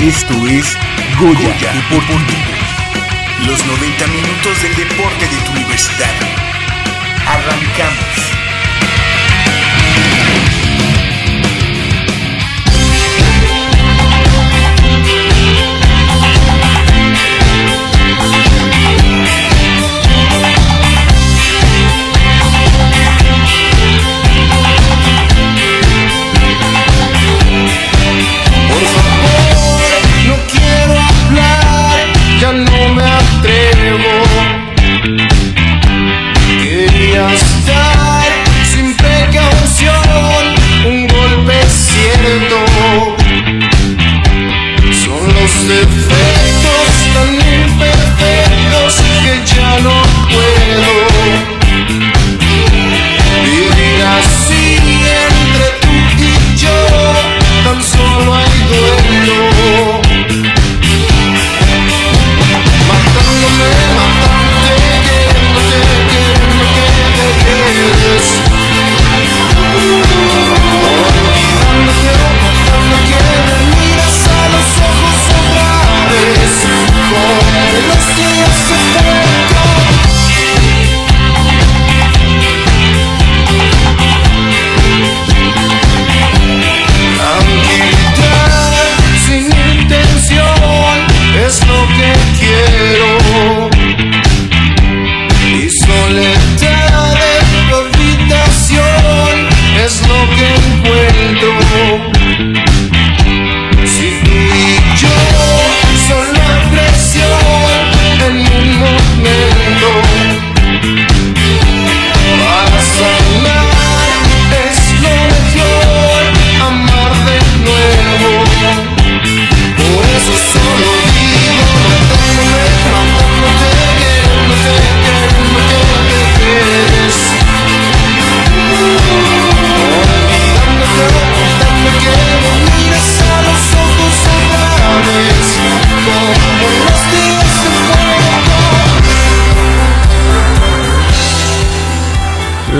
Esto es Goya, Deportivo. Los 90 minutos del deporte de tu universidad. Arrancamos. live there.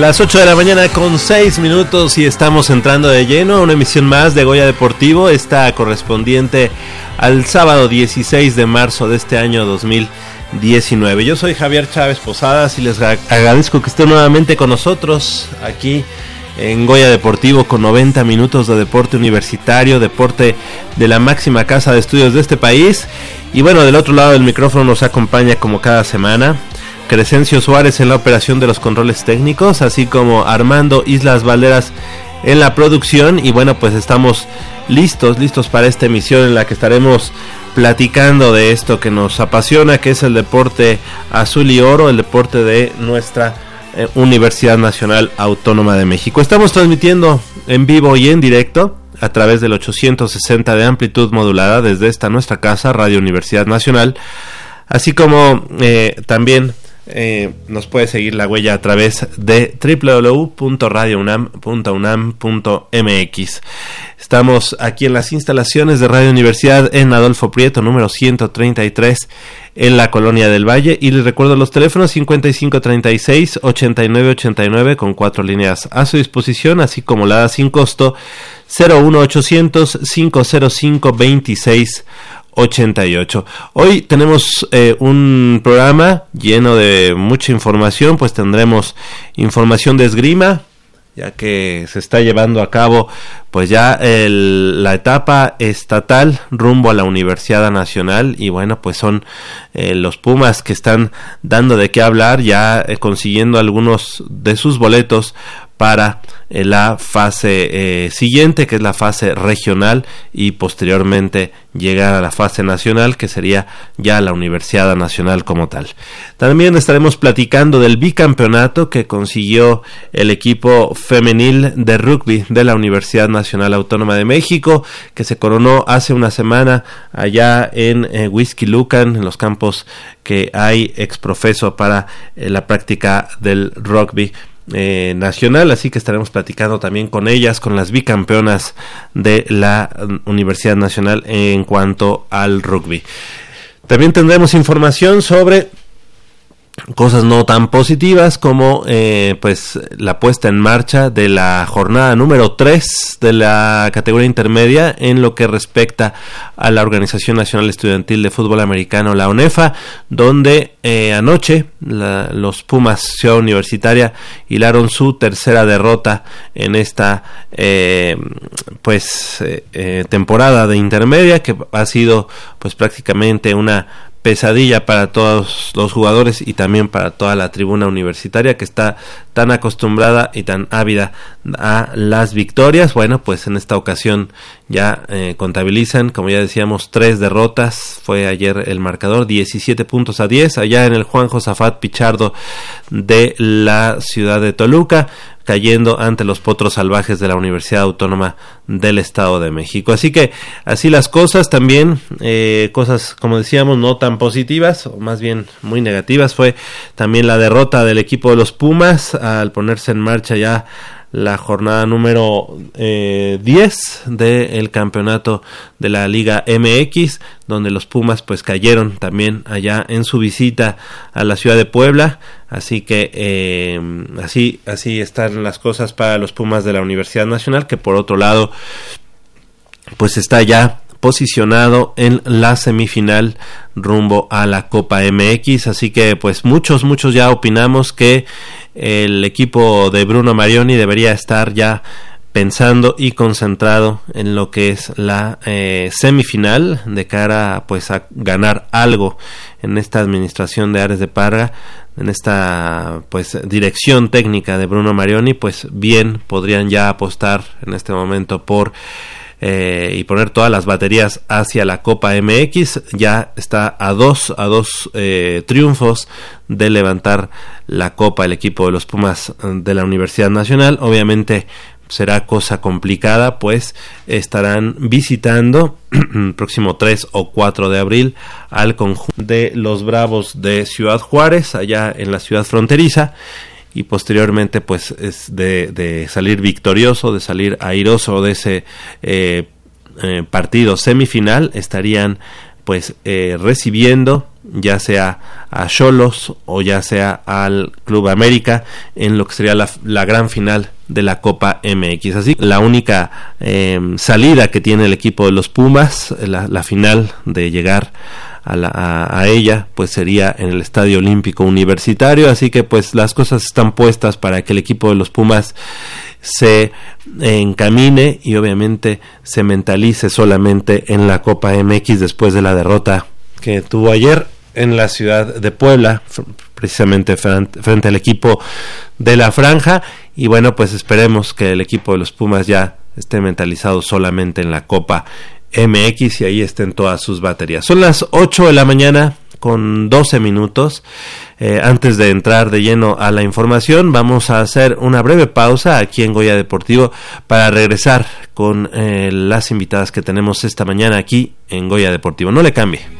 Las 8 de la mañana con 6 minutos y estamos entrando de lleno a una emisión más de Goya Deportivo, esta correspondiente al sábado 16 de marzo de este año 2019. Yo soy Javier Chávez Posadas y les agradezco que estén nuevamente con nosotros aquí en Goya Deportivo con 90 minutos de deporte universitario, deporte de la máxima casa de estudios de este país. Y bueno, del otro lado del micrófono nos acompaña como cada semana Crescencio Suárez en la operación de los controles técnicos, así como Armando Islas Valderas en la producción. Y bueno, pues estamos listos, listos para esta emisión en la que estaremos platicando de esto que nos apasiona, que es el deporte azul y oro, el deporte de nuestra eh, Universidad Nacional Autónoma de México. Estamos transmitiendo en vivo y en directo a través del 860 de amplitud modulada desde esta nuestra casa, Radio Universidad Nacional, así como eh, también eh, nos puede seguir la huella a través de www.radiounam.unam.mx. Estamos aquí en las instalaciones de Radio Universidad en Adolfo Prieto, número 133, en la Colonia del Valle. Y les recuerdo los teléfonos 5536-8989 con cuatro líneas a su disposición, así como la sin costo 01800 505 26 88. Hoy tenemos eh, un programa lleno de mucha información, pues tendremos información de esgrima, ya que se está llevando a cabo pues ya la etapa estatal rumbo a la Universidad Nacional y bueno pues son eh, los Pumas que están dando de qué hablar ya eh, consiguiendo algunos de sus boletos para eh, la fase siguiente, que es la fase regional, y posteriormente llegar a la fase nacional, que sería ya la Universidad Nacional como tal. También estaremos platicando del bicampeonato que consiguió el equipo femenil de rugby de la Universidad Nacional Autónoma de México, que se coronó hace una semana allá en eh, Whisky Lucan, en los campos que hay exprofeso para eh, la práctica del rugby. Eh, nacional, así que estaremos platicando también con ellas, con las bicampeonas de la mm, Universidad Nacional en cuanto al rugby. También tendremos información sobre cosas no tan positivas como eh, pues la puesta en marcha de la jornada número 3 de la categoría intermedia en lo que respecta a la Organización Nacional Estudiantil de Fútbol Americano, la UNEFA, donde eh, anoche los Pumas Ciudad Universitaria hilaron su tercera derrota en esta eh, pues temporada de intermedia que ha sido pues prácticamente una pesadilla para todos los jugadores y también para toda la tribuna universitaria que está tan acostumbrada y tan ávida a las victorias. Bueno, pues en esta ocasión ya eh, contabilizan, como ya decíamos, tres derrotas. Fue ayer el marcador, 17 puntos a 10, allá en el Juan Josafat Pichardo de la ciudad de Toluca cayendo ante los potros salvajes de la Universidad Autónoma del Estado de México. Así que así las cosas también, eh, cosas como decíamos no tan positivas, o más bien muy negativas, fue también la derrota del equipo de los Pumas al ponerse en marcha ya la jornada número eh, 10 del campeonato de la Liga MX, donde los Pumas pues cayeron también allá en su visita a la ciudad de Puebla. Así que eh, así, así están las cosas para los Pumas de la Universidad Nacional, que por otro lado pues está ya posicionado en la semifinal rumbo a la Copa MX. Así que pues muchos, muchos ya opinamos que el equipo de Bruno Marioni debería estar ya pensando y concentrado en lo que es la eh, semifinal de cara pues a ganar algo en esta administración de Ares de Parga en esta pues dirección técnica de Bruno Marioni pues bien podrían ya apostar en este momento por eh, y poner todas las baterías hacia la Copa MX. Ya está a dos, a dos eh, triunfos de levantar la Copa el equipo de los Pumas de la Universidad Nacional. Obviamente será cosa complicada, pues estarán visitando el próximo 3 o 4 de abril al conjunto de los Bravos de Ciudad Juárez, allá en la ciudad fronteriza y posteriormente pues es de, salir victorioso, de salir airoso de ese eh, eh, partido semifinal, estarían pues eh, recibiendo ya sea a Cholos o ya sea al Club América en lo que sería la, la gran final de la Copa MX. Así la única salida que tiene el equipo de los Pumas, la, la final de llegar a, ella, pues sería en el Estadio Olímpico Universitario, así que pues las cosas están puestas para que el equipo de los Pumas se encamine y obviamente se mentalice solamente en la Copa MX después de la derrota que tuvo ayer en la ciudad de Puebla, precisamente frente al equipo de la franja. Y bueno, pues esperemos que el equipo de los Pumas ya esté mentalizado solamente en la Copa MX y ahí estén todas sus baterías. Son las 8 de la mañana con 12 minutos. Eh, antes de entrar de lleno a la información, vamos a hacer una breve pausa aquí en Goya Deportivo para regresar con eh, las invitadas que tenemos esta mañana aquí en Goya Deportivo. No le cambie.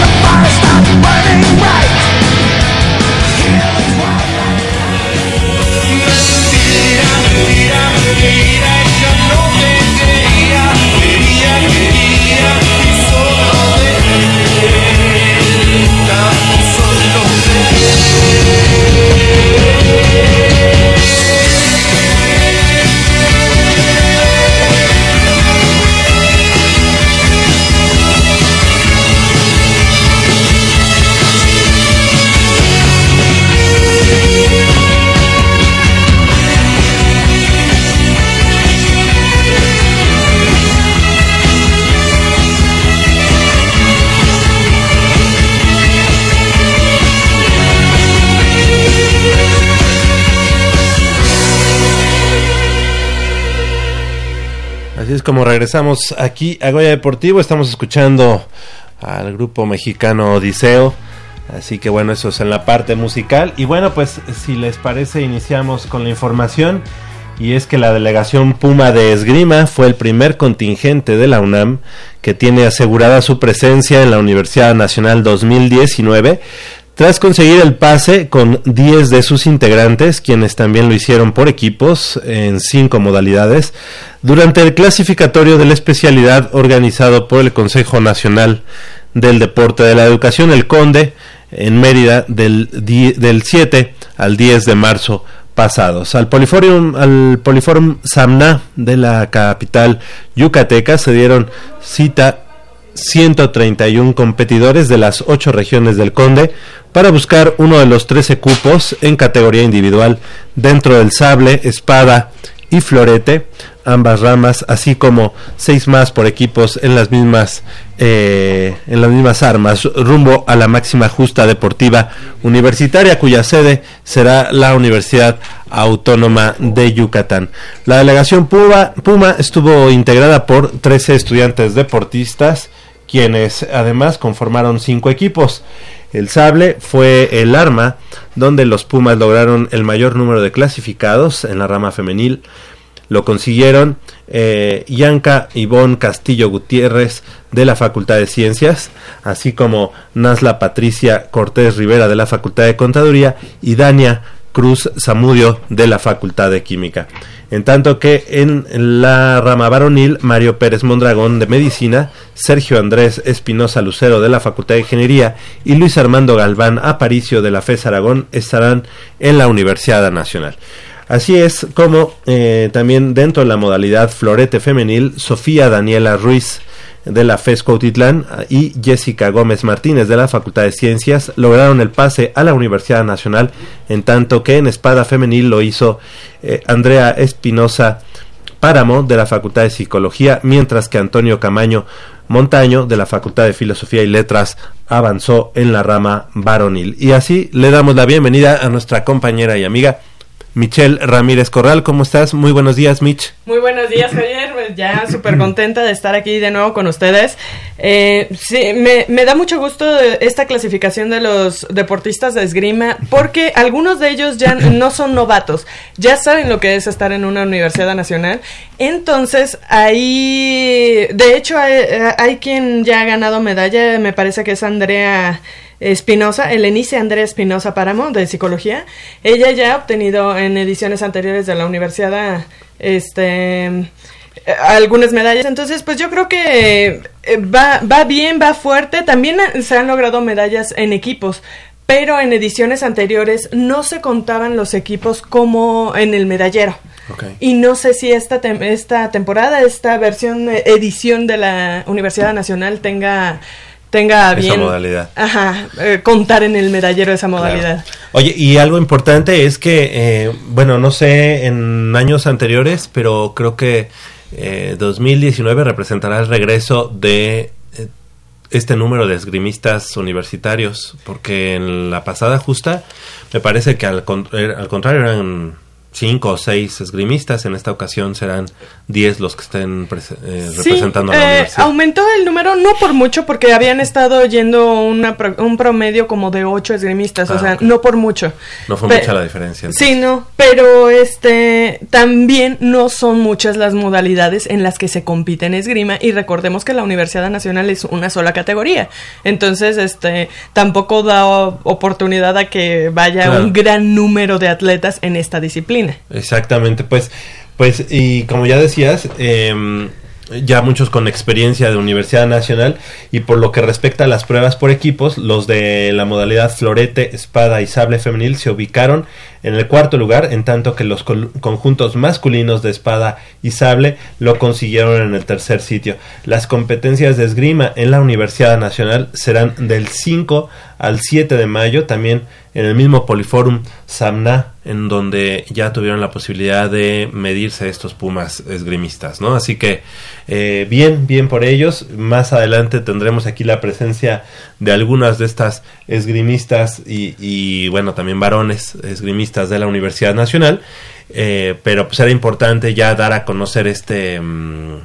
Como regresamos aquí a Goya Deportivo. Estamos escuchando al grupo mexicano Odiseo. Así que bueno, eso es en la parte musical. Y bueno, pues si les parece, iniciamos con la información. Y es que la delegación Puma de Esgrima fue el primer contingente de la UNAM que tiene asegurada su presencia en la Universidad Nacional 2019 tras conseguir el pase con 10 de sus integrantes, quienes también lo hicieron por equipos en cinco modalidades, durante el clasificatorio de la especialidad organizado por el Consejo Nacional del Deporte de la Educación, el CONDE, en Mérida del, del 7 al 10 de marzo pasados. Al Poliforum, al Poliforum Samna de la capital yucateca se dieron cita 131 competidores de las ocho regiones del Conde para buscar uno de los 13 cupos en categoría individual dentro del sable, espada y florete, ambas ramas, así como seis más por equipos en las mismas eh, en las mismas armas, rumbo a la máxima justa deportiva universitaria, cuya sede será la Universidad Autónoma de Yucatán. La delegación Puma, Puma estuvo integrada por 13 estudiantes deportistas quienes además conformaron cinco equipos. El sable fue el arma donde los Pumas lograron el mayor número de clasificados en la rama femenil. Lo consiguieron eh, Yanka Ivonne Castillo Gutiérrez de la Facultad de Ciencias, así como Nasla Patricia Cortés Rivera de la Facultad de Contaduría y Dania Cruz Zamudio de la Facultad de Química en tanto que en la rama varonil Mario Pérez Mondragón de Medicina, Sergio Andrés Espinosa Lucero de la Facultad de Ingeniería y Luis Armando Galván Aparicio de la FES Aragón estarán en la Universidad Nacional. Así es como eh, también dentro de la modalidad florete femenil, Sofía Daniela Ruiz de la FES Cuautitlán y Jessica Gómez Martínez de la Facultad de Ciencias lograron el pase a la Universidad Nacional, en tanto que en espada femenil lo hizo eh, Andrea Espinosa Páramo de la Facultad de Psicología, mientras que Antonio Camaño Montaño de la Facultad de Filosofía y Letras avanzó en la rama varonil. Y así le damos la bienvenida a nuestra compañera y amiga Michelle Ramírez Corral, ¿cómo estás? Muy buenos días, Mitch. Muy buenos días, Javier. Ya súper contenta de estar aquí de nuevo con ustedes. Eh, sí, me, da mucho gusto esta clasificación de los deportistas de esgrima, porque algunos de ellos ya no son novatos, ya saben lo que es estar en una universidad nacional. Entonces, ahí, de hecho, hay, hay quien ya ha ganado medalla, me parece que es Andrea. Espinosa, Elenice Andrea Espinosa Páramo, de Psicología. Ella ya ha obtenido en ediciones anteriores de la universidad este algunas medallas. Entonces, pues yo creo que eh, va, va bien, va fuerte. También se han logrado medallas en equipos, pero en ediciones anteriores no se contaban los equipos como en el medallero. Y no sé si esta, esta temporada, esta versión, eh, edición de la Universidad Nacional tenga tenga bien. Esa modalidad. Ajá, eh, contar en el medallero esa modalidad. Oye, y algo importante es que, eh, bueno, no sé en años anteriores, pero creo que 2019 eh, representará el regreso de este número de esgrimistas universitarios, porque en la pasada justa me parece que al, al contrario eran cinco o seis esgrimistas. En esta ocasión serán diez los que estén eh, representando a la eh, universidad. Aumentó el número, no por mucho, porque habían estado yendo una un promedio como de ocho esgrimistas, o ah, sea, no por mucho. No fue mucha la diferencia. Sí, no, pero este también no son muchas las modalidades en las que se compite en esgrima y recordemos que la Universidad Nacional es una sola categoría. Entonces, este tampoco da oportunidad a que vaya un gran número de atletas en esta disciplina. Exactamente, pues, pues, y como ya decías, eh, ya muchos con experiencia de Universidad Nacional y por lo que respecta a las pruebas por equipos, los de la modalidad florete, espada y sable femenil se ubicaron en el cuarto lugar, en tanto que los conjuntos masculinos de espada y sable lo consiguieron en el tercer sitio. Las competencias de esgrima en la Universidad Nacional serán del 5 al 7 de mayo, también en el mismo Poliforum Samna, en donde ya tuvieron la posibilidad de medirse estos pumas esgrimistas, ¿no? Así que eh, bien, bien por ellos. Más adelante tendremos aquí la presencia de algunas de estas esgrimistas y, bueno, también varones esgrimistas de la Universidad Nacional. Eh, pero pues era importante ya dar a conocer este mm,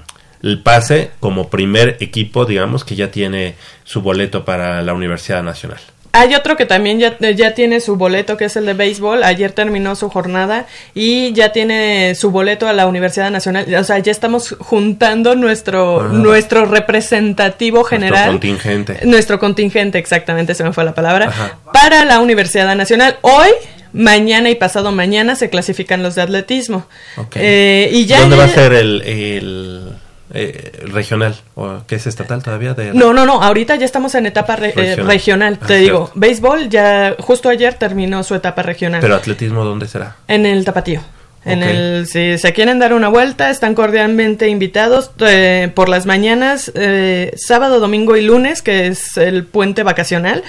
el pase como primer equipo, digamos, que ya tiene su boleto para la Universidad Nacional. Hay otro que también ya, ya, tiene su boleto, que es el de béisbol. Ayer terminó su jornada y ya tiene su boleto a la Universidad Nacional. O sea, ya estamos juntando nuestro, ah. nuestro representativo general. Nuestro contingente. Nuestro contingente, exactamente, se me fue la palabra. Para la Universidad Nacional. Hoy mañana y pasado mañana se clasifican los de atletismo. Eh, y ya ¿Dónde va a ser el, eh, regional o que es estatal todavía de no no no ahorita ya estamos en etapa eh, regional, te ah, digo béisbol ya justo ayer terminó su etapa regional. Pero atletismo dónde será en el tapatío en el, si se quieren dar una vuelta, están cordialmente invitados eh, por las mañanas, eh, sábado, domingo y lunes, que es el puente vacacional.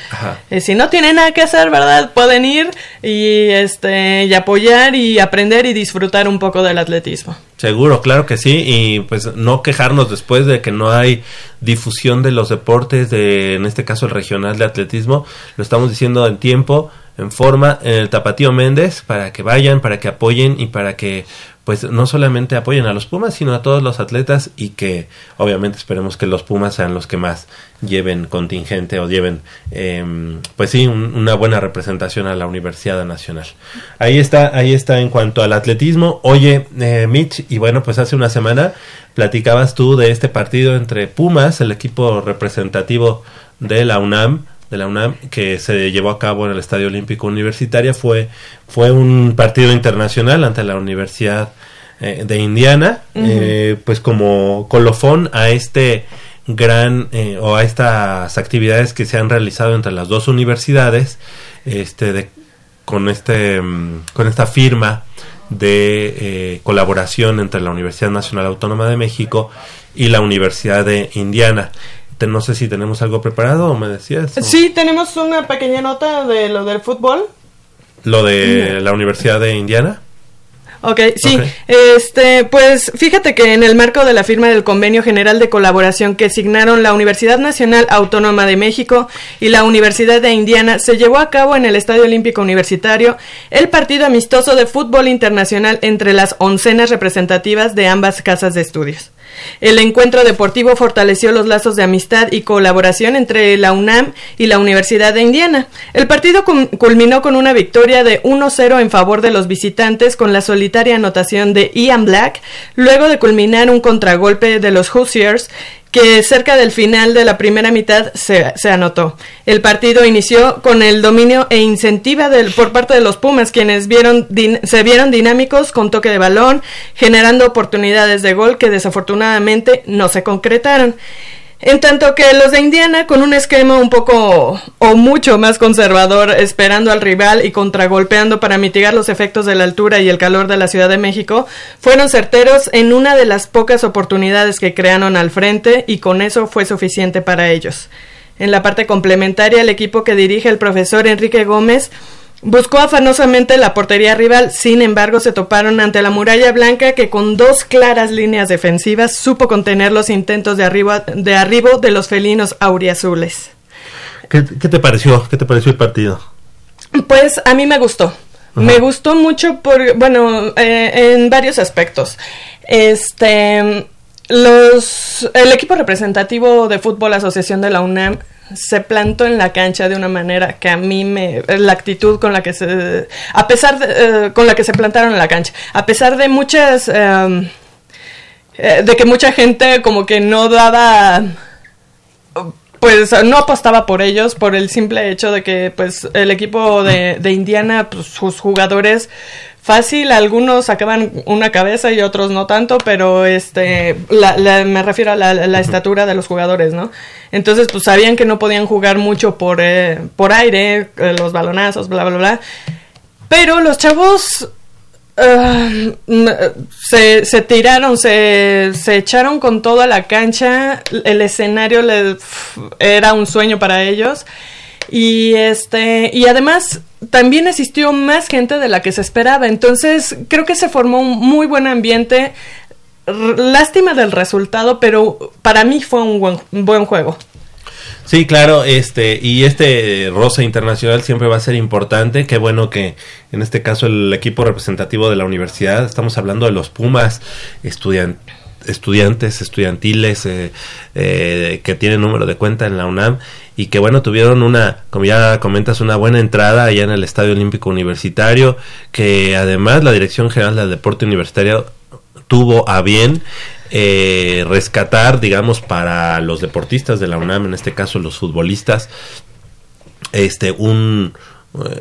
Eh, si no tienen nada que hacer, ¿verdad? Pueden ir y, este, y apoyar y aprender y disfrutar un poco del atletismo. Seguro, claro que sí, y pues no quejarnos después de que no hay difusión de los deportes, de en este caso el regional de atletismo, lo estamos diciendo en tiempo en forma en el Tapatío Méndez para que vayan, para que apoyen y para que pues no solamente apoyen a los Pumas, sino a todos los atletas y que obviamente esperemos que los Pumas sean los que más lleven contingente o lleven em, pues sí una buena representación a la Universidad Nacional. Ahí está, ahí está en cuanto al atletismo. Oye, eh, Mitch, y bueno, pues hace una semana platicabas tú de este partido entre Pumas, el equipo representativo de la UNAM, de la UNAM que se llevó a cabo en el Estadio Olímpico Universitario fue, fue un partido internacional ante la Universidad eh, de Indiana, eh, pues como colofón a este gran eh, o a estas actividades que se han realizado entre las dos universidades, este de, con este mm, con esta firma de colaboración entre la Universidad Nacional Autónoma de México y la Universidad de Indiana no sé si tenemos algo preparado o me decías. Sí, tenemos una pequeña nota de lo del fútbol. Lo de la Universidad de Indiana. Ok, sí. Este, pues fíjate que en el marco de la firma del Convenio General de Colaboración que signaron la Universidad Nacional Autónoma de México y la Universidad de Indiana, se llevó a cabo en el Estadio Olímpico Universitario el partido amistoso de fútbol internacional entre las oncenas representativas de ambas casas de estudios. El encuentro deportivo fortaleció los lazos de amistad y colaboración entre la UNAM y la Universidad de Indiana. El partido culminó con una victoria de 1-0 en favor de los visitantes con la solitaria anotación de Ian Black, luego de culminar un contragolpe de los Hoosiers que cerca del final de la primera mitad se, anotó. El partido inició con el dominio e incentiva del, por parte de los Pumas, quienes vieron se vieron dinámicos con toque de balón, generando oportunidades de gol que desafortunadamente no se concretaron. En tanto que los de Indiana, con un esquema un poco o mucho más conservador, esperando al rival y contragolpeando para mitigar los efectos de la altura y el calor de la Ciudad de México, fueron certeros en una de las pocas oportunidades que crearon al frente y con eso fue suficiente para ellos. En la parte complementaria, el equipo que dirige el profesor Enrique Gómez Buscó afanosamente la portería rival, sin embargo se toparon ante la muralla blanca que con dos claras líneas defensivas supo contener los intentos de, arriba, de arribo de los felinos auriazules. ¿Qué, ¿Qué te pareció? ¿Qué te pareció el partido? Pues a mí me gustó. Me gustó mucho por, bueno, eh, en varios aspectos. Este, los, el equipo representativo de fútbol Asociación de la UNAM se plantó en la cancha de una manera que a mí me la actitud con la que se a pesar de, eh, con la que se plantaron en la cancha. A pesar de muchas em, eh, de que mucha gente como que no daba pues no apostaba por ellos por el simple hecho de que pues el equipo de, de Indiana pues, sus jugadores fácil, algunos sacaban una cabeza y otros no tanto, pero este, me refiero a la, estatura de los jugadores, ¿no? Entonces, pues sabían que no podían jugar mucho por, eh, por aire, eh, los balonazos, bla, bla, bla. Pero los chavos ah, se, se, tiraron, se, se, echaron con toda la cancha, el escenario era un sueño para ellos. Y este, y además también asistió más gente de la que se esperaba. Entonces, creo que se formó un muy buen ambiente. Lástima del resultado, pero para mí fue un buen, buen juego. Sí, claro, este y este rosa internacional siempre va a ser importante. Qué bueno que en este caso el equipo representativo de la universidad, estamos hablando de los Pumas estudiantes estudiantiles eh, eh, que tienen número de cuenta en la UNAM y que bueno, tuvieron una, como ya comentas, una buena entrada allá en el Estadio Olímpico Universitario, que además la Dirección General del Deporte Universitario tuvo a bien eh, rescatar, digamos, para los deportistas de la UNAM, en este caso los futbolistas, este, un,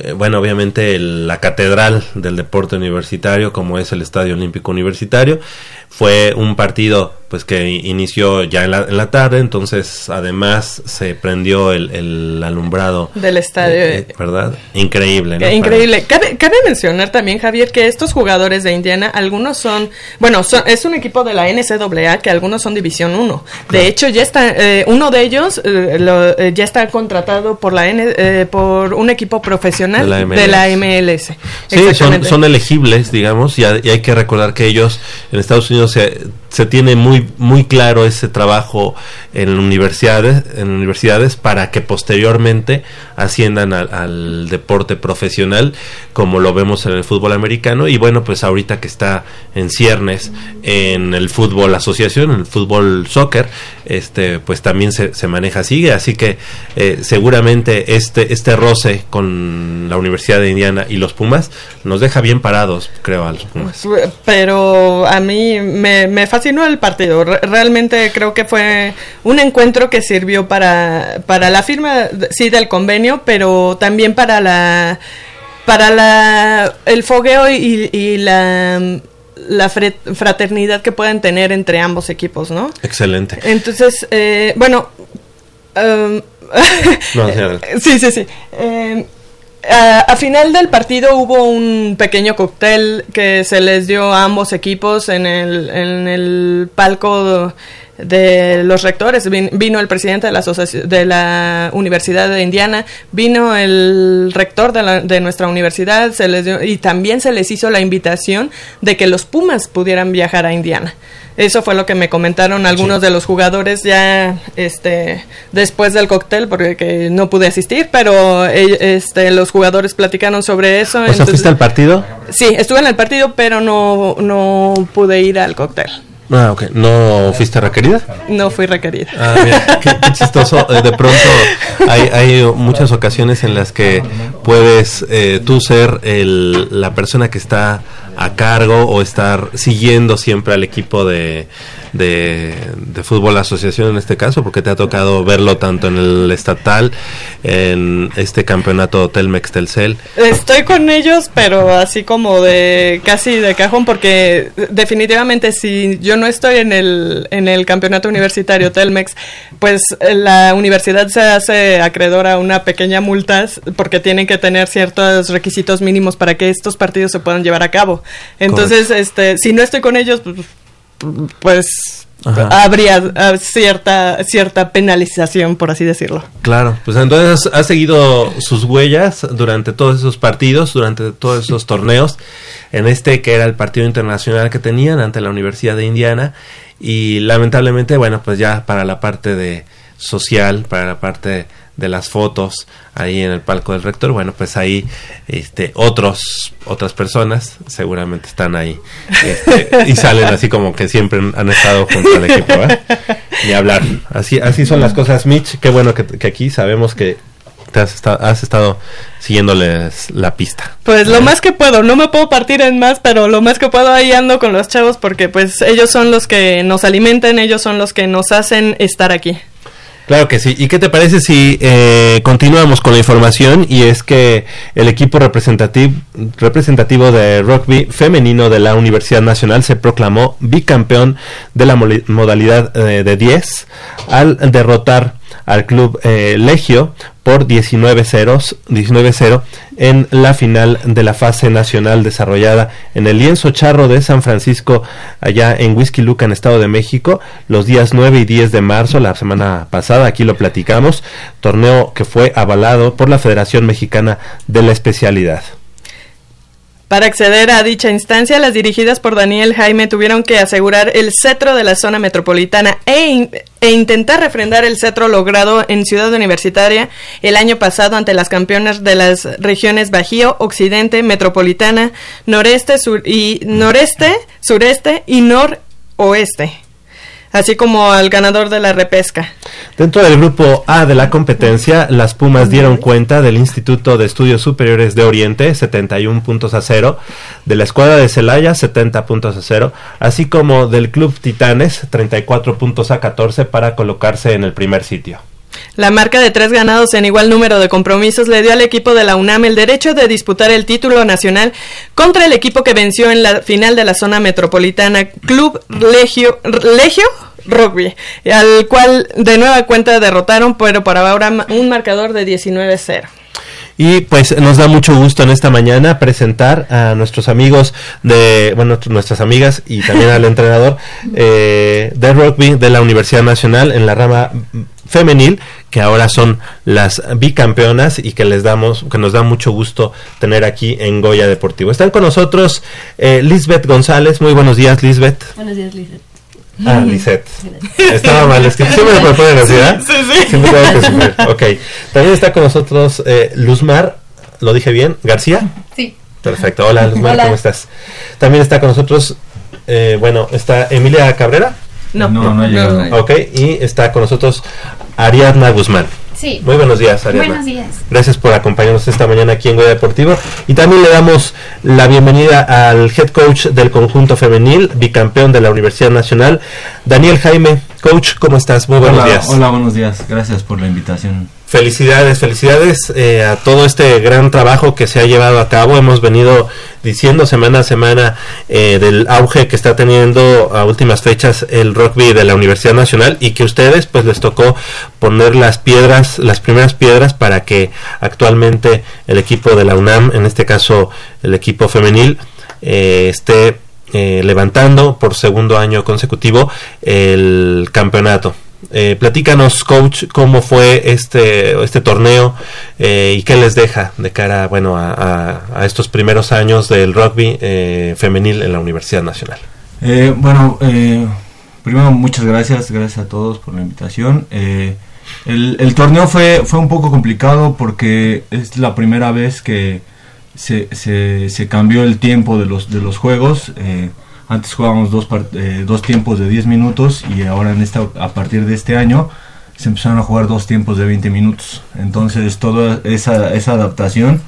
eh, bueno, obviamente la catedral del deporte universitario, como es el Estadio Olímpico Universitario, fue un partido pues que inició ya en la, tarde, entonces además se prendió el, alumbrado del estadio, eh, eh, ¿verdad? Increíble, ¿no? Increíble. Cabe, mencionar también, Javier, que estos jugadores de Indiana, algunos son, bueno, es un equipo de la NCAA que algunos son División 1. De hecho, ya está, eh, uno de ellos ya está contratado por la N, por un equipo profesional de la MLS. Sí, son, son elegibles, digamos, y hay que recordar que ellos en Estados Unidos se se tiene muy muy claro ese trabajo en universidades en universidades para que posteriormente asciendan al, deporte profesional como lo vemos en el fútbol americano. Y bueno pues ahorita que está en ciernes en el fútbol asociación en el fútbol soccer este pues también se, se maneja así así que eh, seguramente este este roce con la Universidad de Indiana y los Pumas nos deja bien parados creo a los Pumas pero a mí me, me fascinó el partido. realmente creo que fue un encuentro que sirvió para, para la firma, sí, del convenio, pero también para la para la el fogueo y, la la fraternidad que pueden tener entre ambos equipos, ¿no? Excelente. Entonces, eh, bueno, um, sí, sí, sí. Eh, a, final del partido hubo un pequeño cóctel que se les dio a ambos equipos en el, en el palco de los rectores. vino el presidente de la, de la Universidad de Indiana, vino el rector de, la, de nuestra universidad se les dio, y también se les hizo la invitación de que los Pumas pudieran viajar a Indiana. Eso fue lo que me comentaron algunos de los jugadores ya este después del cóctel porque no pude asistir, pero eh, este los jugadores platicaron sobre eso. ¿O sea, fuiste al partido? Sí, estuve en el partido, pero no no pude ir al cóctel. Ah, ok. ¿No fuiste requerida? No fui requerida. Ah, mira, qué, chistoso. Eh, de pronto hay, hay, muchas ocasiones en las que puedes eh, tú ser el, la persona que está a cargo o estar siguiendo siempre al equipo de, de, fútbol asociación en este caso, porque te ha tocado verlo tanto en el estatal, en este campeonato Telmex Telcel. Estoy con ellos, pero así como de casi de cajón, porque definitivamente si yo no estoy en el, en el campeonato universitario Telmex, pues la universidad se hace acreedora a una pequeña multa porque tienen que tener ciertos requisitos mínimos para que estos partidos se puedan llevar a cabo. Entonces, este, si no estoy con ellos, pues, pues habría ah, cierta cierta penalización, por así decirlo. Claro, pues entonces ha seguido sus huellas durante todos esos partidos, durante todos esos torneos, en este que era el partido internacional que tenían ante la Universidad de Indiana y lamentablemente, bueno, pues ya para la parte de social, para la parte de las fotos ahí en el palco del rector, bueno, pues ahí este, otros, otras personas seguramente están ahí este, y salen así como que siempre han estado junto al equipo, ¿eh? Ni hablar. Así, así son las cosas, Mitch. Qué bueno que, que aquí sabemos que te has, estado, has estado siguiéndoles la pista. Pues lo más que puedo, no me puedo partir en más, pero lo más que puedo ahí ando con los chavos porque pues ellos son los que nos alimentan, ellos son los que nos hacen estar aquí. Claro que sí. ¿Y qué te parece si eh, continuamos con la información? Y es que el equipo representativo, representativo de rugby femenino de la Universidad Nacional se proclamó bicampeón de la modalidad eh, de 10 al derrotar al club eh, Legio por 19-0 19 en la final de la fase nacional desarrollada en el lienzo charro de San Francisco, allá en Whisky Luca, en Estado de México, los días 9 y 10 de marzo, la semana pasada, aquí lo platicamos, torneo que fue avalado por la Federación Mexicana de la Especialidad. Para acceder a dicha instancia, las dirigidas por Daniel Jaime tuvieron que asegurar el cetro de la zona metropolitana e, e, intentar refrendar el cetro logrado en Ciudad Universitaria el año pasado ante las campeonas de las regiones Bajío, Occidente, Metropolitana, Noreste, sur y Noreste, Sureste y Noroeste así como al ganador de la repesca. Dentro del grupo A de la competencia, las Pumas dieron cuenta del Instituto de Estudios Superiores de Oriente, 71 puntos a cero, de la Escuadra de Celaya, 70 puntos a cero, así como del Club Titanes, 34 puntos a 14 para colocarse en el primer sitio. La marca de tres ganados en igual número de compromisos le dio al equipo de la UNAM el derecho de disputar el título nacional contra el equipo que venció en la final de la zona metropolitana, Club Legio, Legio Rugby, al cual de nueva cuenta derrotaron, pero para ahora un marcador de 19-0. Y pues nos da mucho gusto en esta mañana presentar a nuestros amigos de, bueno, nuestras amigas y también al entrenador eh, de rugby de la Universidad Nacional en la rama femenil que ahora son las bicampeonas y que les damos que nos da mucho gusto tener aquí en Goya Deportivo. Están con nosotros eh, Lisbeth González. Muy buenos días, Lisbeth. Buenos días, Lisbeth. Ah, Lisette. Estaba mal, es que siempre me proponen así, ¿verdad? Sí, sí. Siempre tengo que sufrir. Ok. También está con nosotros eh, Luzmar, ¿lo dije bien? ¿García? Sí. Perfecto. Hola, Luzmar, ¿cómo estás? También está con nosotros, eh, bueno, está Emilia Cabrera. No, no, no, no, Ok, y está con nosotros Ariadna Guzmán. Sí. Muy buenos días, Ariadna. Buenos días. Gracias por acompañarnos esta mañana aquí en Goya Deportivo. Y también le damos la bienvenida al head coach del conjunto femenil, bicampeón de la Universidad Nacional, Daniel Jaime. Coach, ¿cómo estás? Muy buenos días. Hola, buenos días. Gracias por la invitación. Felicidades, felicidades eh, a todo este gran trabajo que se ha llevado a cabo. Hemos venido diciendo semana a semana eh, del auge que está teniendo a últimas fechas el rugby de la Universidad Nacional y que ustedes pues les tocó poner las piedras, las primeras piedras para que actualmente el equipo de la UNAM, en este caso el equipo femenil, eh, esté levantando por segundo año consecutivo el campeonato. Eh, platícanos, coach, cómo fue este, este torneo eh, y qué les deja de cara bueno, a, estos primeros años del rugby eh, femenil en la Universidad Nacional. bueno, primero muchas gracias, gracias a todos por la invitación. El, el, torneo fue, fue un poco complicado porque es la primera vez que se, se, se cambió el tiempo de los, de los juegos. Antes jugábamos dos, eh, dos tiempos de 10 minutos y ahora en esta, a partir de este año se empezaron a jugar dos tiempos de 20 minutos. Entonces toda esa, esa adaptación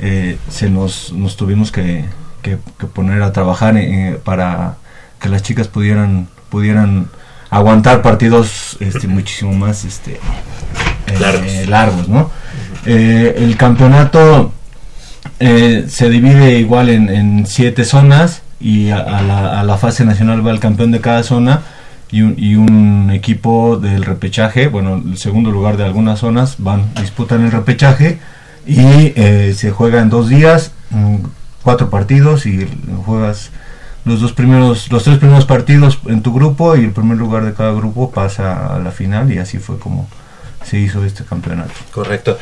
eh, se nos, nos tuvimos que, que, poner a trabajar eh, para que las chicas pudieran, pudieran aguantar partidos este, muchísimo más este, largos. ¿no? el campeonato se divide igual en, en siete zonas y a, la, a, la, fase nacional va el campeón de cada zona y un, equipo del repechaje, bueno, el segundo lugar de algunas zonas van, disputan el repechaje y eh, se juega en dos días, mm, cuatro partidos y juegas los dos primeros, los tres primeros partidos en tu grupo y el primer lugar de cada grupo pasa a la final y así fue como se hizo este campeonato. Correcto.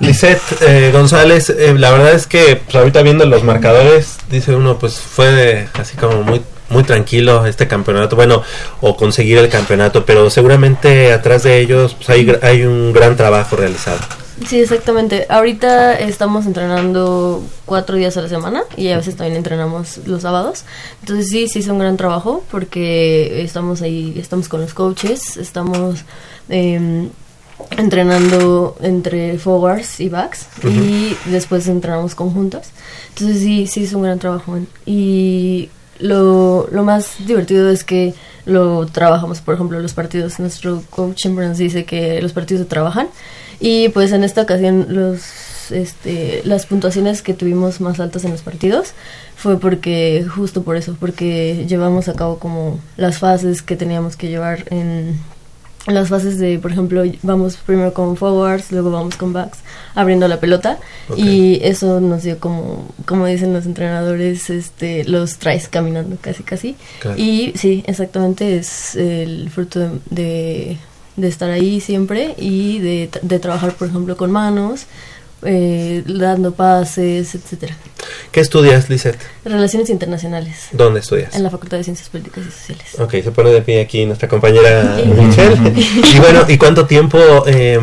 Lisette eh, González, eh, la verdad es que pues, ahorita viendo los marcadores, dice uno, pues fue así como muy muy tranquilo este campeonato, bueno, o conseguir el campeonato, pero seguramente atrás de ellos pues, hay, hay un gran trabajo realizado. Sí, exactamente. Ahorita estamos entrenando cuatro días a la semana y a veces también entrenamos los sábados. Entonces sí, sí es un gran trabajo porque estamos ahí, estamos con los coaches, estamos eh, entrenando entre forwards y backs y después entrenamos conjuntos. Entonces sí, sí es un gran trabajo. Y lo, lo más divertido es que lo trabajamos, por ejemplo, los partidos. Nuestro coach nos dice que los partidos se trabajan y pues en esta ocasión los este, las puntuaciones que tuvimos más altas en los partidos fue porque justo por eso, porque llevamos a cabo como las fases que teníamos que llevar en las fases de, por ejemplo, vamos primero con forwards, luego vamos con backs, abriendo la pelota. Y eso nos dio como, como dicen los entrenadores, este, los traes caminando casi casi. Y sí, exactamente es el fruto de, de, estar ahí siempre y de, de trabajar, por ejemplo, con manos, eh, dando pases, etcétera. ¿Qué estudias, Lisette? Relaciones internacionales. ¿Dónde estudias? En la Facultad de Ciencias Políticas y Sociales. Ok, se pone de pie aquí nuestra compañera Michelle. y bueno, ¿y cuánto tiempo eh,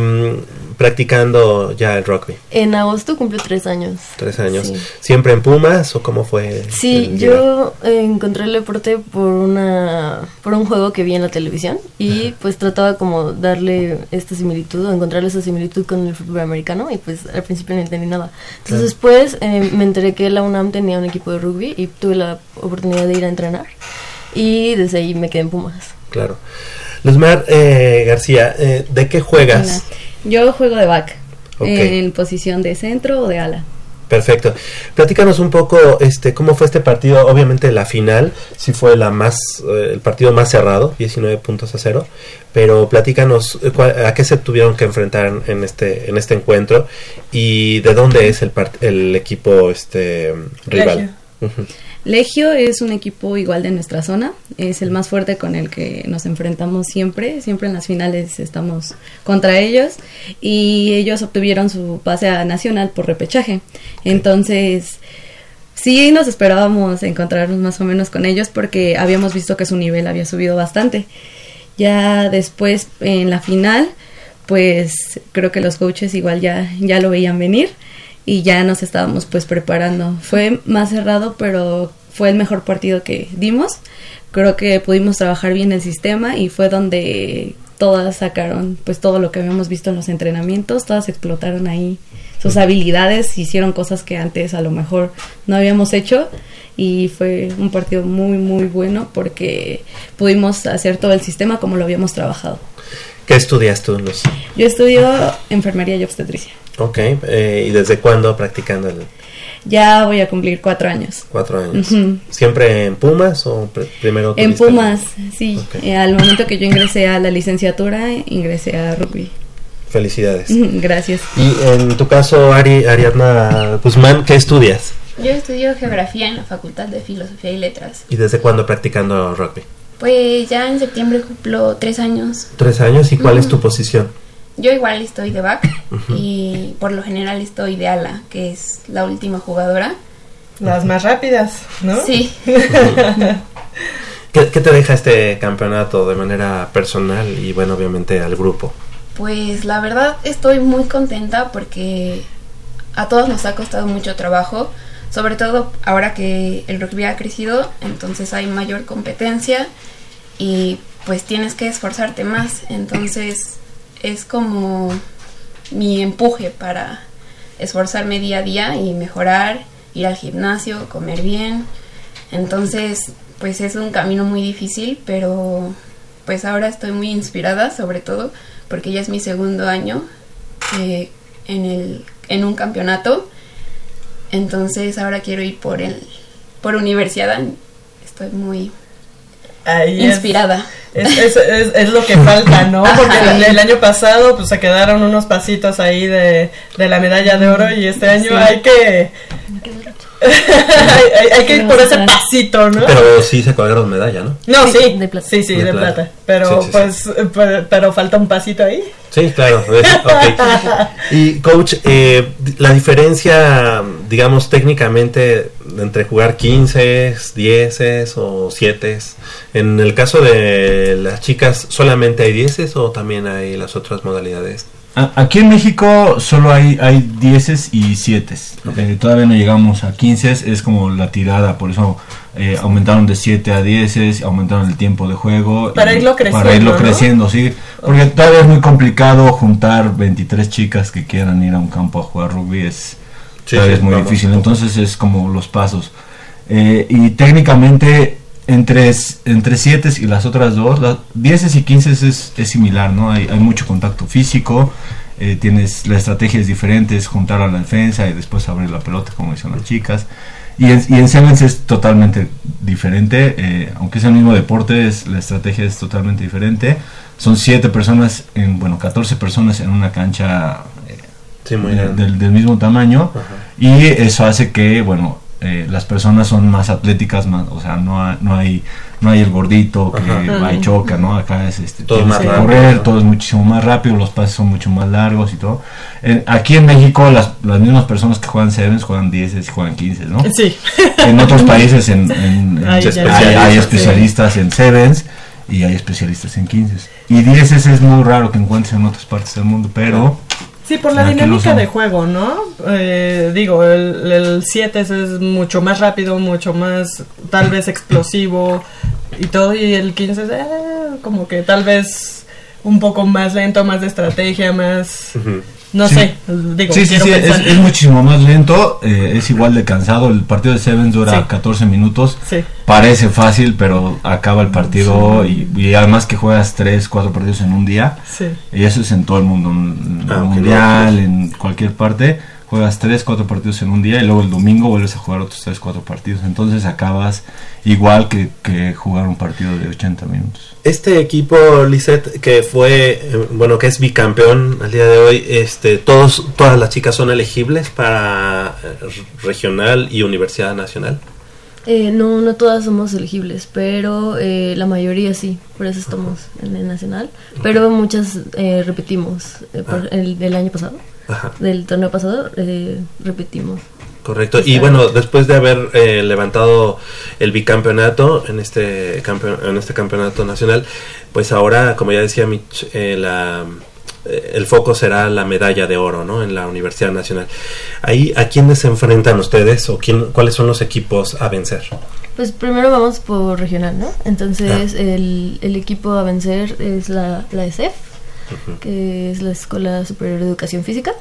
practicando ya el rugby? En agosto cumplió tres años. Tres años. ¿Siempre en Pumas o cómo fue? Sí, yo encontré el deporte por una por un juego que vi en la televisión y pues trataba como darle esta similitud o encontrarle esa similitud con el fútbol americano y pues al principio no entendí nada. Entonces después eh, me enteré que la UNAM tenía un equipo de rugby y tuve la oportunidad de ir a entrenar y desde ahí me quedé en Pumas. Claro. Luzmar eh, García, eh, ¿de qué juegas? Yo juego de back, en posición de centro o de ala. Perfecto. Platícanos un poco, este, cómo fue este partido. Obviamente la final sí fue la más, eh, el partido más cerrado, 19 puntos a cero. Pero platícanos a qué se tuvieron que enfrentar en este, en este encuentro y de dónde es el, el equipo, este, rival. Legio es un equipo igual de nuestra zona, es el más fuerte con el que nos enfrentamos siempre, siempre en las finales estamos contra ellos y ellos obtuvieron su pase a nacional por repechaje. Entonces, sí nos esperábamos encontrarnos más o menos con ellos porque habíamos visto que su nivel había subido bastante. Ya después en la final, pues creo que los coaches igual ya, ya lo veían venir y ya nos estábamos pues preparando. Fue más cerrado, pero fue el mejor partido que dimos. Creo que pudimos trabajar bien el sistema y fue donde todas sacaron pues todo lo que habíamos visto en los entrenamientos, todas explotaron ahí sus habilidades, hicieron cosas que antes a lo mejor no habíamos hecho y fue un partido muy muy bueno porque pudimos hacer todo el sistema como lo habíamos trabajado. ¿Qué estudias tú, Luz? Yo estudio enfermería y obstetricia. Ok, eh, ¿y desde cuándo practicando el...? Ya voy a cumplir cuatro años. Cuatro años. ¿Siempre en Pumas o primero? En Pumas, sí. Eh, al momento que yo ingresé a la licenciatura, ingresé a rugby. Felicidades. Gracias. Y en tu caso, Ari, Ariadna Guzmán, ¿qué estudias? Yo estudio geografía en la Facultad de Filosofía y Letras. ¿Y desde cuándo practicando rugby? Pues ya en septiembre cumplo tres años. ¿Tres años? ¿Y cuál es tu posición? Yo igual estoy de back y por lo general estoy de ala, que es la última jugadora. Las más rápidas, ¿no? Sí. ¿Qué, te deja este campeonato de manera personal y bueno, obviamente al grupo? Pues la verdad estoy muy contenta porque a todos nos ha costado mucho trabajo, sobre todo ahora que el rugby ha crecido, entonces hay mayor competencia y pues tienes que esforzarte más, entonces es como mi empuje para esforzarme día a día y mejorar, ir al gimnasio, comer bien. Entonces, pues es un camino muy difícil, pero pues ahora estoy muy inspirada, sobre todo porque ya es mi segundo año eh, en, el, en un campeonato. Entonces ahora quiero ir por el por universidad. Estoy muy inspirada. Es, es, es, lo que falta, ¿no? Porque el, año pasado pues se quedaron unos pasitos ahí de, de la medalla de oro y este año hay que hay, hay que ir por ese pasito, ¿no? Pero sí se colgaron medalla, ¿no? No, Sí, sí, de plata. sí, sí, De de, plata. plata. Pero Sí, sí, pues, pero, pero falta un pasito ahí. Sí, claro. Y coach, eh, la diferencia, digamos, técnicamente entre jugar 15, 10 o 7, en el caso de las chicas, ¿solamente hay 10 o también hay las otras modalidades? Aquí en México solo hay, hay 10 y 7. todavía no llegamos a 15, es como la tirada, por eso eh, aumentaron de 7 a 10, aumentaron el tiempo de juego. Para y- irlo creciendo, Para irlo ¿no? creciendo, sí. Porque todavía es muy complicado juntar 23 chicas que quieran ir a un campo a jugar rugby, es, Sí, sí, es muy vamos. difícil. Entonces es como los pasos. Eh, y técnicamente entre, entre 7 y las otras dos, las 10 y 15 es, es similar, ¿no? Hay, hay mucho contacto físico, eh, tienes la estrategia es diferente, es juntar a la defensa y después abrir la pelota, como dicen las chicas. Y en, y en Sevens es totalmente diferente, eh, aunque es el mismo deporte, es, la estrategia es totalmente diferente. Son 7 personas, en, bueno, 14 personas en una cancha eh, Sí, muy de- grande. del, del mismo tamaño Ajá. y eso hace que bueno eh, las personas son más atléticas más o sea no hay, no hay no hay el gordito que Ajá. va y choca no acá es este Todo tienes más que rápido, correr ¿no? todo es muchísimo más rápido los pases son mucho más largos y todo En- aquí en México las, las mismas personas que juegan sevens juegan 10 y juegan 15 no Sí. en otros países en, en- en- Hay hay, hay especialistas, especialistas en sevens y hay especialistas en 15 y 10 es muy raro que encuentres en otras partes del mundo pero Sí, por la lo dinámica de juego, ¿no? Eh, digo, el 7 es mucho más rápido, mucho más tal vez explosivo y todo, y el 15 es eh, como que tal vez un poco más lento, más de estrategia, más... No Sí. sé, digo, Sí, sí, sí, es, es muchísimo más lento, eh, es igual de cansado. El partido de Sevens dura Sí. 14 minutos. Sí. Parece fácil, pero acaba el partido y, y además que juegas 3, 4 partidos en un día. Sí. Y eso es en todo el mundo, en el Ah, ok, mundial, en cualquier parte. Juegas 3, 4 partidos en un día y luego el domingo vuelves a jugar otros 3, 4 partidos. Entonces acabas igual que, que jugar un partido de 80 minutos. Este equipo, Lisette, que fue, eh, bueno, que es bicampeón al día de hoy, este, todos, todas las chicas son elegibles para eh, regional y universidad nacional. Eh, no, no todas somos elegibles, pero eh, la mayoría sí, por eso estamos en el nacional. Pero muchas eh, repetimos. eh, por el, del año pasado, Ajá, del torneo pasado, eh, repetimos. correcto. Y bueno, después de haber eh, levantado el bicampeonato en este, en este campeonato nacional, pues ahora, como ya decía Mitch, eh, la, eh, el foco será la medalla de oro, ¿no? En la Universidad Nacional. Ahí, ¿a quiénes se enfrentan ustedes o quién, cuáles son los equipos a vencer? Pues primero vamos por regional, ¿no? Entonces el, el equipo a vencer es la, la ESEF, que es la Escuela Superior de Educación Física.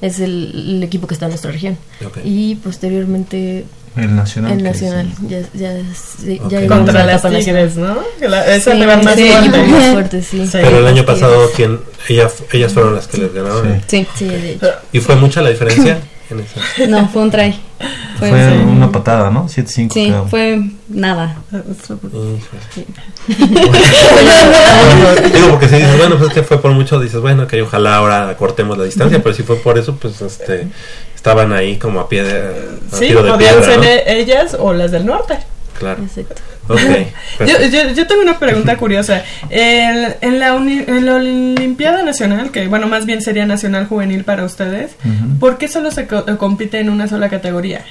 Es el, el equipo que está en nuestra región. Y posteriormente El nacional. el. Ya, ya, sí, Contra las. Tigres, ¿no? La- esa Sí, más sí, fuerte. más fuerte, sí. Sí. Pero el año pasado, ¿quién? Ella, ellas fueron las que les ganaron. Sí. Sí. Sí, de hecho. ¿Y fue mucha la diferencia? en esa? No, fue un try. Fue, una patada, ¿no? 7-5 Sí, creo. fue nada. Digo, porque si dices, bueno, pues es que fue por mucho, dices, bueno, que ojalá ahora cortemos la distancia, pero si fue por eso, pues este estaban ahí como a pie de, a Sí, tiro de podían piedra, ser ¿no? e- ellas o las del norte. Claro. Exacto. Ok. Yo, perfecto. yo, yo tengo una pregunta curiosa. En, en la uni- en la Olimpiada Nacional, que bueno, más bien sería Nacional Juvenil para ustedes. ¿por qué solo se co- compite en una sola categoría?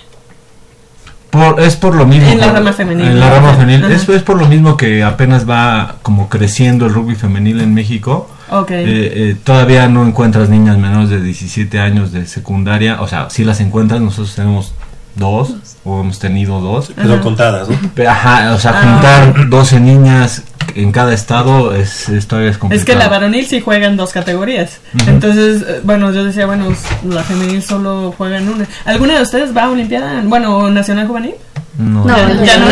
Por, es por lo mismo. En la rama femenil. En la rama femenil. Es, es por lo mismo que apenas va como creciendo el rugby femenil en México. Ok. Eh, eh, todavía no encuentras niñas menores de 17 años de secundaria. O sea, si las encuentras, nosotros tenemos dos, o hemos tenido dos. Son contadas, Ajá, o sea, Ah. juntar 12 niñas en cada estado es, es todavía es complicado. Es que la varonil sí juega en dos categorías. Entonces, eh, bueno, yo decía, bueno, la femenil solo juega en una. ¿Alguna de ustedes va a Olimpiada? Bueno, Nacional Juvenil. No, No, ya- no, Ya no.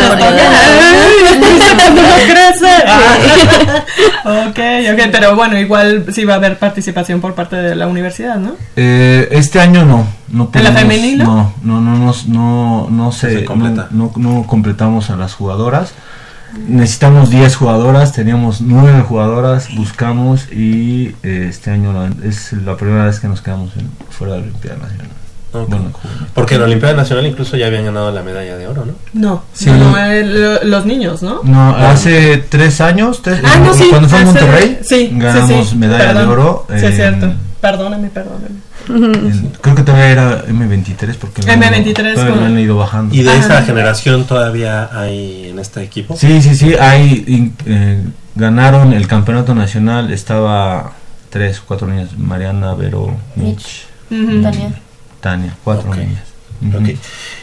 Ah. ok, ok, pero bueno, igual sí va a haber participación por parte de la universidad, ¿no? Eh, este año no. no ¿En la pudimos- femenil, no? No, no, no, no, no, no se, se completa. no, no- no completamos a las jugadoras. Necesitamos 10 jugadoras, teníamos 9 jugadoras, buscamos y eh, este año la- es la primera vez que nos quedamos en- fuera de la Olimpiada Nacional. Bueno. Porque en la Olimpiada Nacional incluso ya habían ganado la medalla de oro, ¿no? No, Sí. no, eh, lo- los niños, ¿no? No, hace tres años, tres- Ah, no, sí. cuando fue en hace- Monterrey, sí, ganamos sí, sí, medalla perdón. de oro. Sí, es cierto. Perdóname, perdóname. en- creo que todavía era M23 porque lo han- M23 todavía con- lo han ido bajando. ¿Y de Ah. esa generación todavía hay en este equipo? Sí, sí, sí, ahí in- eh, ganaron el campeonato nacional, estaba tres, cuatro niñas, Mariana, Vero, Mitch, Ujú. Tania. Tania, cuatro Ok. niñas.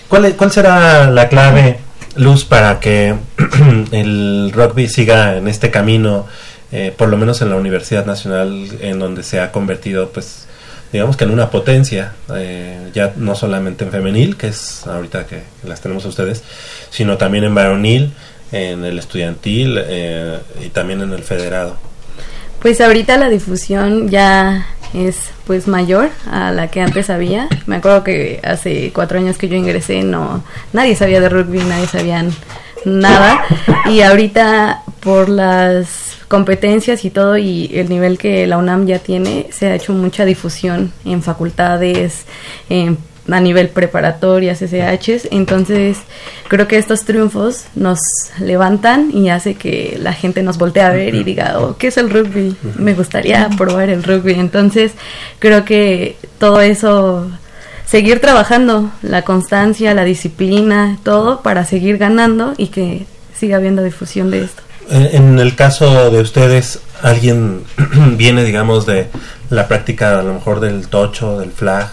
¿Cuál, ¿Cuál será la clave, Luz, para que el rugby siga en este camino, eh, por lo menos en la Universidad Nacional, en donde se ha convertido, pues, digamos que en una potencia, eh, ya no solamente en femenil, que es ahorita que las tenemos a ustedes, sino también en varonil, en el estudiantil eh, y también en el federado? Pues ahorita la difusión ya es pues mayor a la que antes había. Me acuerdo que hace cuatro años que yo ingresé no nadie sabía de rugby, nadie sabía nada y ahorita por las competencias y todo y el nivel que la UNAM ya tiene se ha hecho mucha difusión en facultades, en a nivel preparatoria, SSHs, entonces creo que estos triunfos nos levantan y hace que la gente nos voltee a ver y diga, oh, ¿qué es el rugby? Me gustaría probar el rugby, entonces creo que todo eso, seguir trabajando, la constancia, la disciplina, todo para seguir ganando y que siga habiendo difusión de esto. Eh, En el caso de ustedes, alguien viene, digamos, de la práctica a lo mejor del tocho, del flag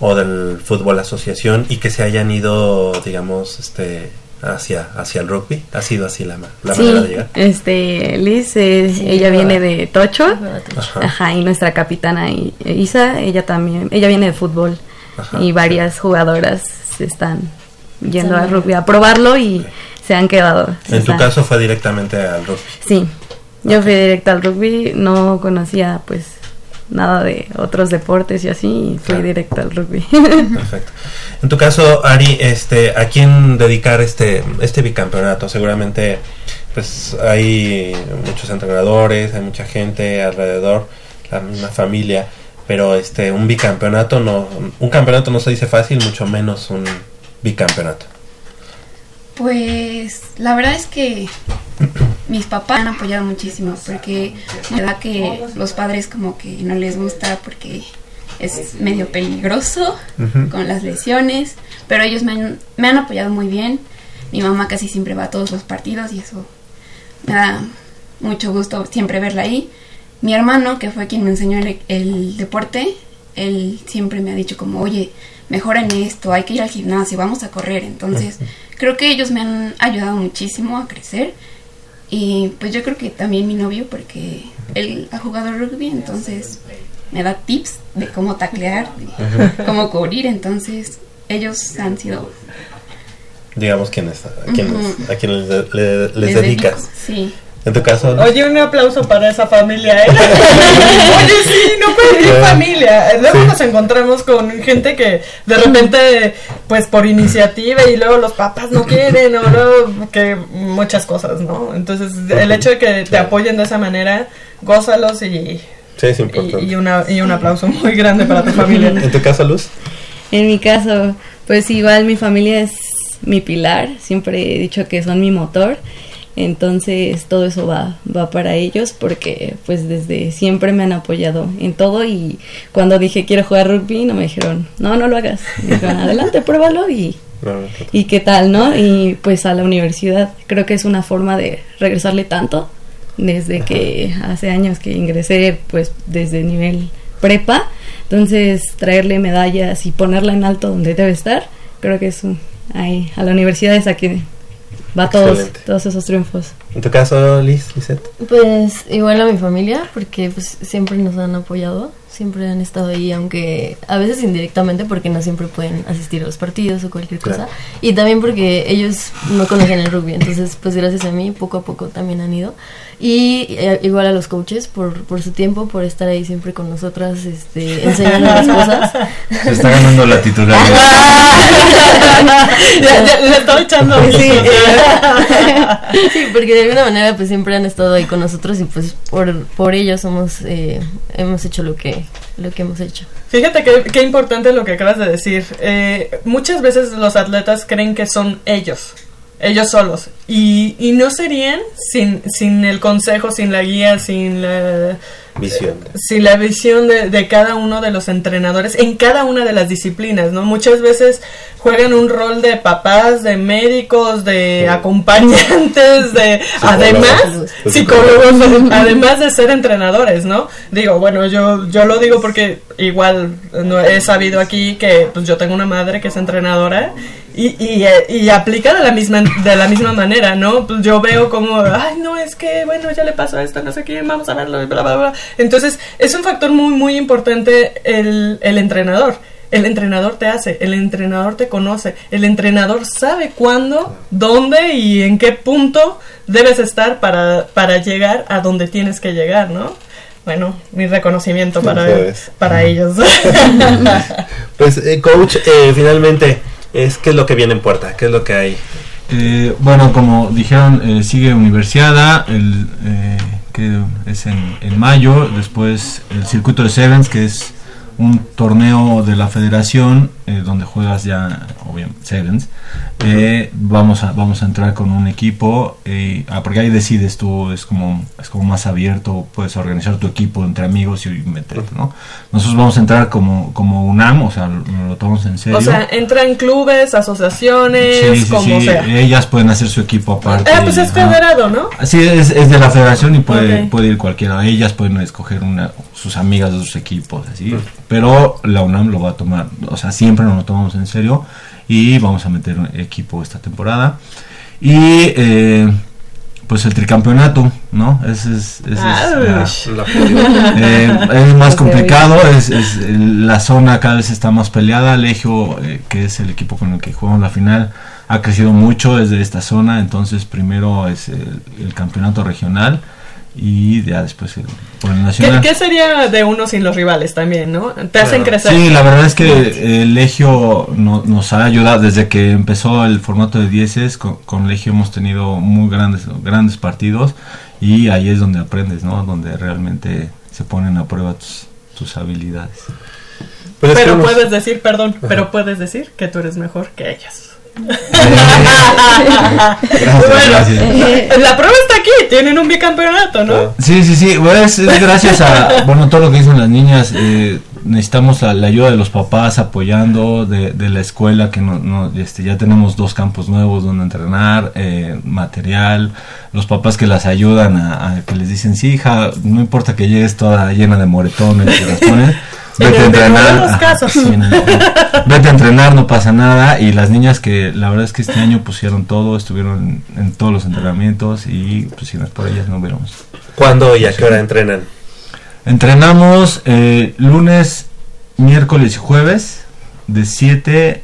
o del fútbol asociación y que se hayan ido, digamos, este hacia hacia el rugby. ¿Ha sido así la, la sí, manera de llegar? este, Liz, eh, Sí, ella viene de Tocho. Ajá. Ajá, y nuestra capitana I- Isa, ella también, ella viene de fútbol Ajá. y varias jugadoras se están yendo a Están- rugby a probarlo y se han quedado. En tu caso fue directamente al rugby. Sí, yo fui directa al rugby, no conocía pues nada de otros deportes y así, y fui Claro. directa al rugby. Perfecto. En tu caso, Ari, este, ¿a quién dedicar este, este bicampeonato? Seguramente, pues hay muchos entrenadores, hay mucha gente alrededor, la misma familia, pero este, un bicampeonato no, un campeonato no se dice fácil, mucho menos un bicampeonato. Pues la verdad es que mis papás han apoyado muchísimo porque me da que los padres como que no les gusta porque es medio peligroso con las lesiones, pero ellos me han, me han apoyado muy bien. Mi mamá casi siempre va a todos los partidos y eso me da mucho gusto siempre verla ahí. Mi hermano, que fue quien me enseñó el, el deporte, él siempre me ha dicho como, oye, mejora en esto, hay que ir al gimnasio, vamos a correr. Entonces, creo que ellos me han ayudado muchísimo a crecer. Y pues yo creo que también mi novio, porque él ha jugado rugby, entonces me da tips de cómo taclear, de cómo cubrir. Entonces, ellos han sido... Digamos, ¿quiénes, a quiénes, Ujú. a le- le- les, les dedicas? dedico- Sí. En tu caso, Oye, un aplauso para esa familia, ¿eh? Oye, sí, no Sí. familia. Luego Sí. nos encontramos con gente que de repente, pues por iniciativa y luego los papás no quieren o luego que muchas cosas, ¿no? Entonces, el hecho de que te apoyen de esa manera, gózalos y, sí, es y, importante. y una, y un aplauso muy grande para tu familia. En tu caso, Luz. En mi caso, pues igual mi familia es mi pilar, siempre he dicho que son mi motor, entonces todo eso va, va para ellos porque pues desde siempre me han apoyado en todo y cuando dije quiero jugar rugby no me dijeron, no, no lo hagas, me dijeron adelante, pruébalo y, No, no, no. y qué tal, ¿no? Y pues a la universidad creo que es una forma de regresarle tanto desde que hace años que ingresé pues desde nivel prepa, entonces traerle medallas y ponerla en alto donde debe estar, creo que es un, ahí a la universidad es a que va todos Excelente. todos esos triunfos. En tu caso, Liz, Lisette. Pues igual a mi familia, porque pues siempre nos han apoyado, siempre han estado ahí, aunque a veces indirectamente porque no siempre pueden asistir a los partidos o cualquier cosa. Claro. Y también porque ellos no conocen el rugby, entonces pues gracias a mí poco a poco también han ido. Y eh, igual a los coaches por, por su tiempo, por estar ahí siempre con nosotras, este, enseñando las cosas. Se está ganando la titularidad. ya, ya, le estoy echando Sí, sí, porque de alguna manera pues siempre han estado ahí con nosotros y pues por, por ellos somos, eh, hemos hecho lo que, lo que hemos hecho. Fíjate qué, importante lo que acabas de decir. Eh, muchas veces los atletas creen que son ellos, ellos solos. Y, y no serían sin, sin el consejo, sin la guía, sin la Visión. sin la visión de, de cada uno de los entrenadores en cada una de las disciplinas, ¿no? Muchas veces juegan un rol de papás, de médicos, de acompañantes, de además psicólogos, además de ser entrenadores, ¿no? Digo, bueno, yo yo lo digo porque igual no he sabido aquí que pues yo tengo una madre que es entrenadora y, y, eh, y aplica de la misma de la misma manera, ¿no? Pues yo veo como, ay, no, es que, bueno, ya le pasó esto, no sé qué, vamos a verlo, bla, bla, bla. Entonces, es un factor muy, muy importante el, el entrenador. El entrenador te hace, el entrenador te conoce, el entrenador sabe cuándo, dónde y en qué punto debes estar para, para llegar a donde tienes que llegar, ¿no? Bueno, mi reconocimiento para, Eso es. para ellos. Pues, eh, coach, eh, finalmente, es ¿qué es lo que viene en puerta? ¿Qué es lo que hay? Eh, bueno, como dijeron, eh, sigue Universiada, el, eh, que es en, en mayo, después el circuito de Sevens, que es un torneo de la federación eh, donde juegas ya, obviamente, Sevens. Eh, vamos, a, vamos a entrar con un equipo, eh, ah, porque ahí decides tú, es como, es como más abierto, puedes organizar tu equipo entre amigos y meterte, ¿no? Nosotros vamos a entrar como, como UNAM, o sea, lo, lo tomamos en serio. o sea, entra en clubes, asociaciones, Sí, sí, como sí, sea. ellas pueden hacer su equipo aparte. Ah, pues es federado, ¿no? Sí, es, es de la federación y puede, puede ir cualquiera. Ellas pueden escoger una, sus amigas de sus equipos, así. Pero la UNAM lo va a tomar, o sea, siempre nos lo tomamos en serio y vamos a meter un equipo esta temporada. Y eh, pues el tricampeonato, ¿no? Ese es, ese es la- eh, es más complicado, es, es- el- la zona cada vez está más peleada. Legio, eh, que es el equipo con el que jugamos la final, ha crecido mucho desde esta zona. Entonces, primero es el, el campeonato regional y ya después el, por el ¿Qué, nacional. qué sería de uno sin los rivales también, no? Te hacen crecer. Sí, la verdad es que el Legio no- nos ha ayudado desde que empezó el formato de 10 con, con Legio hemos tenido muy grandes grandes partidos y ahí es donde aprendes, ¿no? Donde realmente se ponen a prueba tus, tus habilidades. Pues pero puedes decir, perdón, pero puedes decir que tú eres mejor que ellas. Gracias, Bueno, gracias. La prueba está aquí, tienen un bicampeonato, ¿no? Sí, sí, sí, pues, es gracias a, bueno, todo lo que dicen las niñas, eh, necesitamos la, la ayuda de los papás apoyando, de, de la escuela, que no, no, este, ya tenemos dos campos nuevos donde entrenar, eh, material, los papás que las ayudan a, a que les dicen, sí, hija, no importa que llegues toda llena de moretones, y las ponen, En vete a entrenar, casos. sí, vete a entrenar, no pasa nada, y las niñas que la verdad es que este año pusieron todo, estuvieron en, en todos los entrenamientos, y pues si no es por ellas no hubiéramos ¿Cuándo y a qué hora entrenan? Entrenamos eh, lunes, miércoles y jueves de 7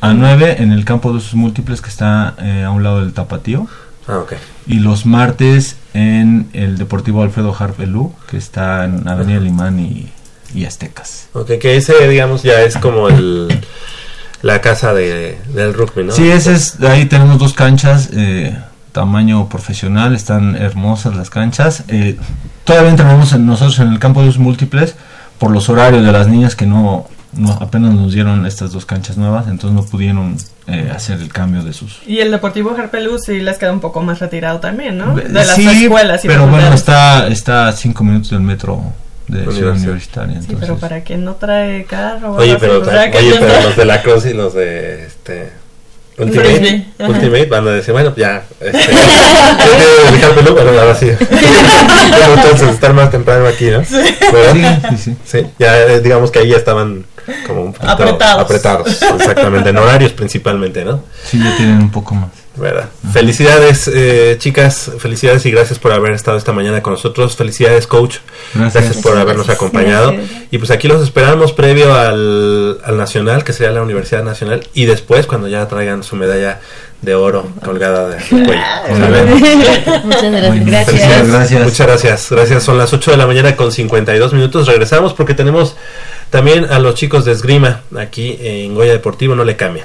a 9 en el campo de usos múltiples que está eh, a un lado del tapatío. Ah, ok. Y los martes en el Deportivo Alfredo Harpelú, que está en Avenida Limán y, y Aztecas. Ok, que ese, digamos, ya es como el la casa de, del rugby, ¿no? Sí, ese es, ahí tenemos dos canchas, eh, tamaño profesional, están hermosas las canchas. Eh, todavía entrenamos en- nosotros en el campo de usos múltiples por los horarios de las niñas que no, no apenas nos dieron estas dos canchas nuevas, entonces no pudieron eh, hacer el cambio de sus... Y el Deportivo Harpelú sí les queda un poco más retirado también, ¿no? De las sí, escuelas y pero bueno, está, está a cinco minutos del metro de Ciudad Universidad. Universitaria. Sí, Entonces, pero para quien no trae carro... Oye, pero, oye, pero los de la Cruz y los de este Ultimate. Ultimate van a decir, bueno, ya, este, ahora sí. Bueno, entonces estar más temprano aquí, ¿no? Sí, sí, sí. Sí, ya eh, digamos que ahí ya estaban como un poquito Apretados. apretados, exactamente, en horarios principalmente, ¿no? Sí, ya tienen un poco más. ¿Verdad? Felicidades, eh, chicas, felicidades y gracias por haber estado esta mañana con nosotros. Felicidades, coach. Gracias. Gracias por habernos Gracias. acompañado. Gracias. Y pues aquí los esperamos previo al, al Nacional, que sería la Universidad Nacional, y después cuando ya traigan su medalla de oro colgada de cuello. Muchas gracias. Gracias. Muchas gracias. Gracias. Son las 8 de la mañana con 52 minutos. Regresamos porque tenemos también a los chicos de esgrima aquí en Goya Deportivo. No le cambien.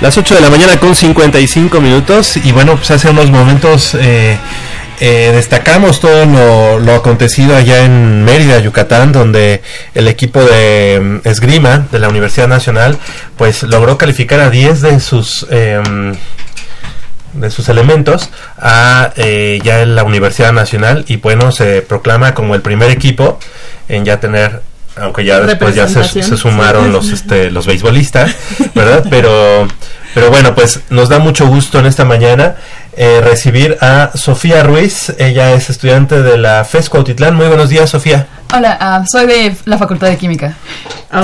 Las 8 de la mañana con 55 minutos. Y bueno, pues hace unos momentos eh, eh, destacamos todo lo, lo acontecido allá en Mérida, Yucatán, donde el equipo de mm, esgrima de la Universidad Nacional pues logró calificar a 10 de sus... em, de sus elementos a eh, ya en la Universidad Nacional. Y bueno se proclama como el primer equipo en ya tener aunque ya después ya se, se sumaron los este los beisbolistas verdad pero pero bueno pues nos da mucho gusto en esta mañana eh, recibir a Sofía Ruiz ella es estudiante de la FES Cuautitlán muy buenos días Sofía Hola, ah, soy de la Facultad de Química.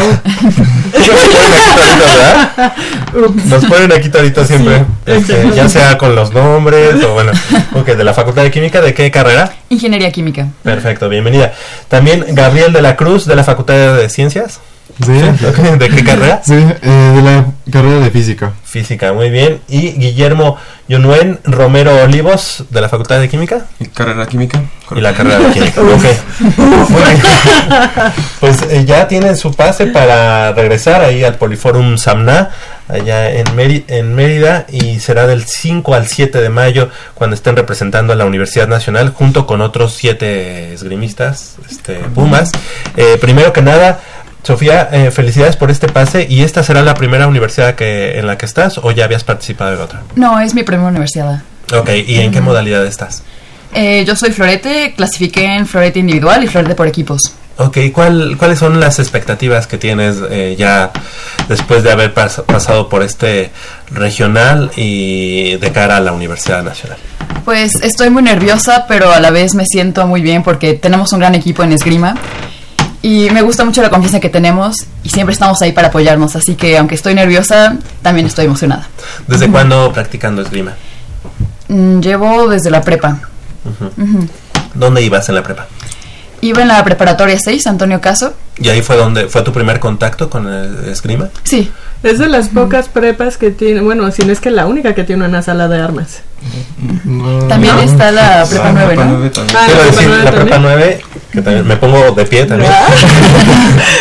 Nos ponen aquí todito siempre, este, ya sea con los nombres o bueno, ok, de la Facultad de Química, ¿de qué carrera? Ingeniería Química. Perfecto, bienvenida. También Gabriel de la Cruz de la Facultad de Ciencias. Sí. ¿De qué carrera? Sí, eh, de la carrera de física. Física, muy bien. Y Guillermo Yunuen Romero Olivos de la Facultad de Química. Carrera química. Y la carrera de química. ok. Pues eh, ya tienen su pase para regresar ahí al Poliforum Samna, allá en, Méri- en Mérida, y será del 5 al 7 de mayo cuando estén representando a la Universidad Nacional junto con otros siete esgrimistas, este, Pumas. Eh, primero que nada, Sofía, eh, felicidades por este pase y esta será la primera universidad que, en la que estás o ya habías participado en otra. No, es mi primera universidad. Ok, ¿y en qué modalidad estás? Eh, yo soy florete, clasifiqué en florete individual y florete por equipos. Ok, ¿cuál, ¿cuáles son las expectativas que tienes eh, ya después de haber pas- pasado por este regional y de cara a la Universidad Nacional? Pues estoy muy nerviosa, pero a la vez me siento muy bien porque tenemos un gran equipo en esgrima y me gusta mucho la confianza que tenemos y siempre estamos ahí para apoyarnos, así que aunque estoy nerviosa, también estoy emocionada. ¿Desde cuándo practicando esgrima? Mm, Llevo desde la prepa. ¿Dónde ibas en la prepa? Iba en la preparatoria 6, Antonio Caso. ¿Y ahí fue donde fue tu primer contacto con el esgrima? Sí. Es de las pocas prepas que tiene, bueno, si no es que la única que tiene una sala de armas. También está la prepa 9, ¿no? Ah, la prepa nueve la prepa también. 9, que también me pongo de pie también.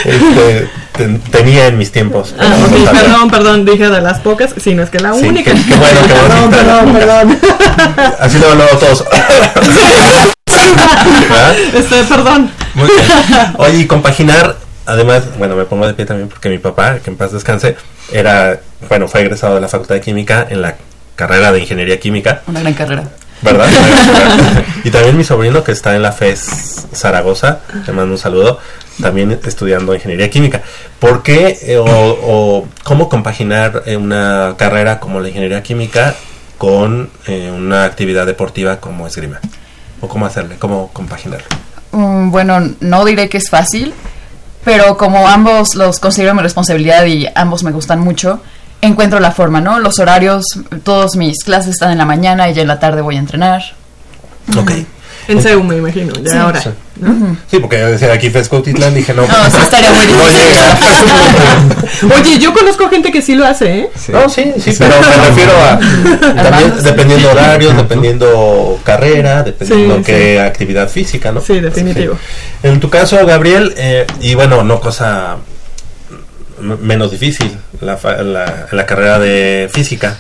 Este, ten- tenía en mis tiempos. Ah, perdón, perdón, dije de las pocas, si no es que la Sí, única. qué- bueno, qué perdón, perdón, perdón. Así luego, luego todos. ¿Verdad? Este, perdón. Muy bien. Oye, y compaginar, además, bueno, me pongo de pie también porque mi papá, que en paz descanse, era, bueno, fue egresado de la Facultad de Química en la carrera de Ingeniería Química, Una gran carrera. ¿Verdad? y también mi sobrino que está en la FES Zaragoza, te mando un saludo, también estudiando Ingeniería Química. ¿Por qué eh, o, o cómo compaginar eh, una carrera como la Ingeniería Química con eh, una actividad deportiva como esgrima? ¿O cómo hacerle? ¿Cómo compaginarlo? Mm, bueno, no diré que es fácil, pero como ambos los considero mi responsabilidad y ambos me gustan mucho, encuentro la forma, ¿no? Los horarios, todas mis clases están en la mañana y ya en la tarde voy a entrenar. Ok. En CEU, me imagino, ya Sí. ahora. Sí. Sí, porque decía aquí Fescotitlán dije no. No, sí estaría muy no difícil. llega. Oye, yo conozco gente que sí lo hace, ¿eh? No, sí, sí, pero me refiero a también dependiendo horarios, dependiendo carrera, dependiendo Sí, qué actividad física, ¿no? Sí, definitivo. En tu caso, Gabriel, eh, y bueno, no cosa menos difícil, la, fa- la, la carrera de física.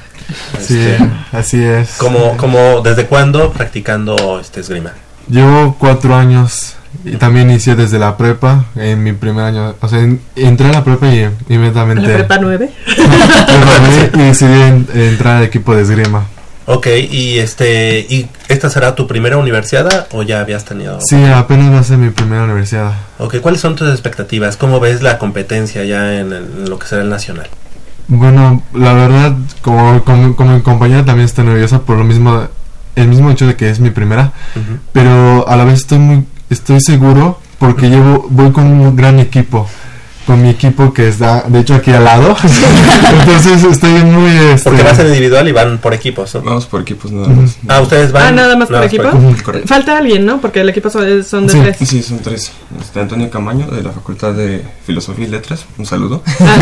Sí, Este, así es. ¿cómo, cómo, ¿Desde cuándo practicando este esgrima? Llevo cuatro años y también inicié desde la prepa, en mi primer año. O sea, en- entré a la prepa y inmediatamente La prepa 9. preparé y decidí en- entrar al equipo de esgrima. Ok, y este, ¿y esta será tu primera universidad o ya habías tenido? Sí, apenas va a ser mi primera universidad. Ok, ¿cuáles son tus expectativas? ¿Cómo ves la competencia ya en, el- en lo que será el nacional? Bueno, la verdad, como, como, como mi compañera también está nerviosa por lo mismo, el mismo hecho de que es mi primera, pero a la vez estoy muy, estoy seguro porque llevo, voy con un gran equipo, con mi equipo que está, de hecho, aquí al lado. Entonces estoy muy, este, Porque vas en individual y van por equipos, ¿no? Vamos por equipos nada más. Ah, ustedes van. Ah, nada más por equipo. Correcto. Falta alguien, ¿no? Porque el equipo son, son de Sí, tres. sí, son tres. Este, Antonio Camaño, de la Facultad de Filosofía y Letras. Un saludo. Ah,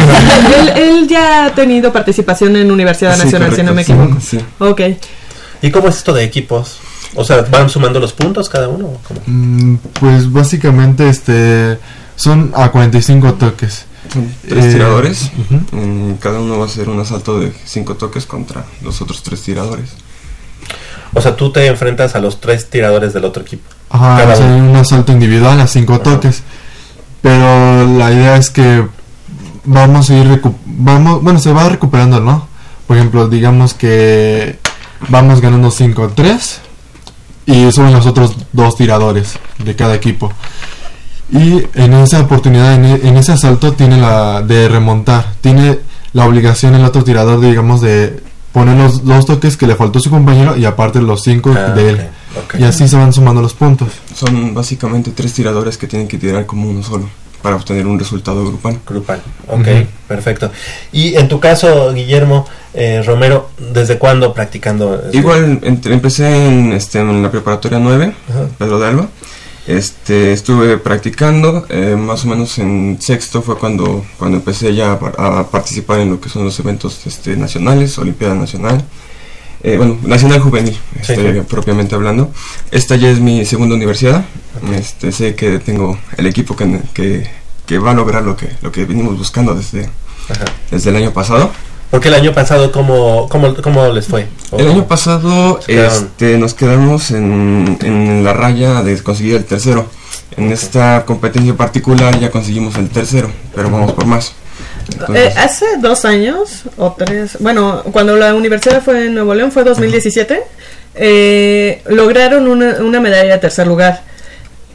él, él ya ha tenido participación en Universidad Sí, Nacional, si no me correcto, equivoco. sí, sí. Ok. ¿Y cómo es esto de equipos? O sea, ¿van sumando los puntos cada uno? o cómo? Mm, Pues básicamente este son a 45 toques. Tres Eh, tiradores. ujú. Mm, Cada uno va a hacer un asalto de cinco toques contra los otros tres tiradores. O sea, tú te enfrentas a los tres tiradores del otro equipo. Ajá, Cada o sea, un asalto individual a 5 toques. Pero la idea es que vamos a ir vamos, bueno, se va recuperando, ¿no? Por ejemplo, digamos que vamos ganando 5-3 y suben los otros dos tiradores de cada equipo. Y en esa oportunidad, en, e- en ese asalto, tiene la de remontar. Tiene la obligación el otro tirador, digamos, de poner los dos toques que le faltó a su compañero y aparte los cinco Ah, de él. Y así se van sumando los puntos. Son básicamente tres tiradores que tienen que tirar como uno solo para obtener un resultado grupal. Grupal. Ok, perfecto. Y en tu caso, Guillermo eh, Romero, ¿desde cuándo practicando? Igual empecé en, este, en la preparatoria 9, Ajá. Pedro de Alba. Este, estuve practicando, eh, más o menos en sexto fue cuando, cuando empecé ya a, par- a participar en lo que son los eventos este, nacionales, Olimpiada Nacional, eh, bueno, Nacional Juvenil, Sí, este, sí. propiamente hablando. Esta ya es mi segunda universidad, este, sé que tengo el equipo que, que, que va a lograr lo que, lo que venimos buscando desde, Ajá. desde el año pasado. Porque el año pasado, ¿cómo, cómo, cómo les fue? El ¿O- año pasado este, nos quedamos en, en la raya de conseguir el tercero. En esta competencia particular ya conseguimos el tercero, pero vamos por más. Entonces, Eh, hace dos años o tres, bueno, cuando la universidad fue en Nuevo León, fue 2017, eh, lograron una, una medalla de tercer lugar.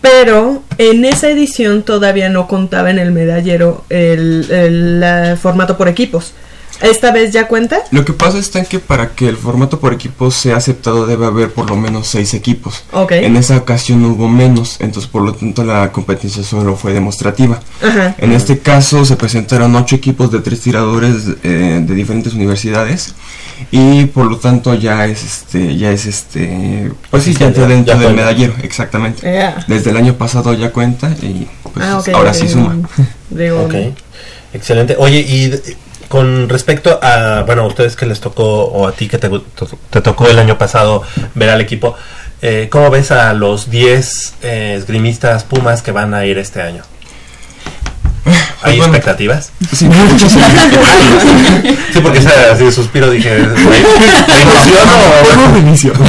Pero en esa edición todavía no contaba en el medallero el, formato por equipos. ¿Esta vez ya cuenta? Lo que pasa está en que para que el formato por equipos sea aceptado debe haber por lo menos seis equipos. Ok. En esa ocasión hubo menos, entonces por lo tanto la competencia solo fue demostrativa. Ajá. En este caso se presentaron ocho equipos de tres tiradores eh, de diferentes universidades y por lo tanto ya es este ya es este pues sí ya entra Ya- dentro ya del medallero exactamente desde el año pasado ya cuenta y pues Ah, ahora sí suma Ok, excelente. Oye, y con respecto a, bueno, a ustedes que les tocó, o a ti que te, te tocó el año pasado ver al equipo, eh, ¿cómo ves a los 10 eh, esgrimistas Pumas que van a ir este año? ¿Hay Bueno, expectativas? Sí. Sí, porque esa, así de suspiro dije, ¿me, emociono.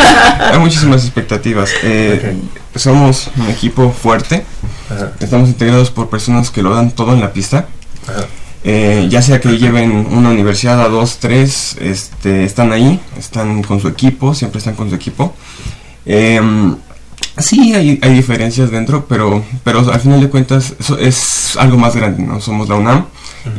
Hay muchísimas expectativas. Eh, Somos un equipo fuerte. Ajá. Estamos integrados por personas que lo dan todo en la pista. Ajá. Eh, ya sea que lleven una universidad a dos, tres, este, están ahí, están con su equipo, siempre están con su equipo. Em, sí, hay, hay diferencias dentro, pero, pero al final de cuentas eso es algo más grande, ¿no? Somos la UNAM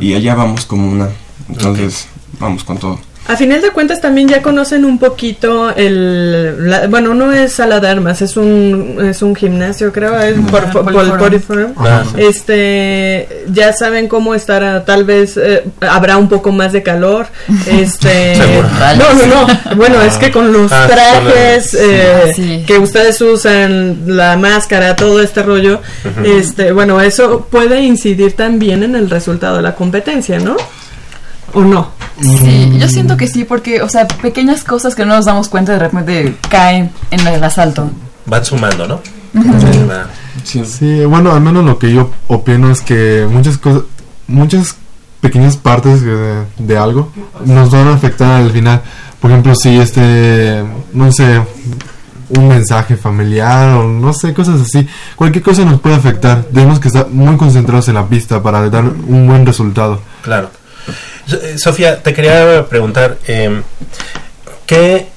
y allá vamos como una. Entonces, vamos con todo. A final de cuentas también ya conocen un poquito el... la- bueno, no es sala de armas, es un, es un gimnasio, creo, es por, por- por Poliforum. Ah, sí. Este, ya saben cómo estará, tal vez eh, habrá un poco más de calor. Este, no, no, no. Bueno, es que con los Ah, trajes eh, Sí. que ustedes usan, la máscara, todo este rollo, este, bueno, eso puede incidir también en el resultado de la competencia, ¿no? ¿O no? Sí, yo siento que sí, porque, o sea, pequeñas cosas que no nos damos cuenta de repente caen en el asalto. Van sumando, ¿no? Sí, bueno, al menos lo que yo opino es que muchas cosas, muchas pequeñas partes de, de algo nos van a afectar al final. Por ejemplo, si este, no sé, un mensaje familiar o no sé, cosas así, cualquier cosa nos puede afectar. Tenemos que estar muy concentrados en la pista para dar un buen resultado. Claro. Eh, Sofía, te quería preguntar, eh, ¿qué,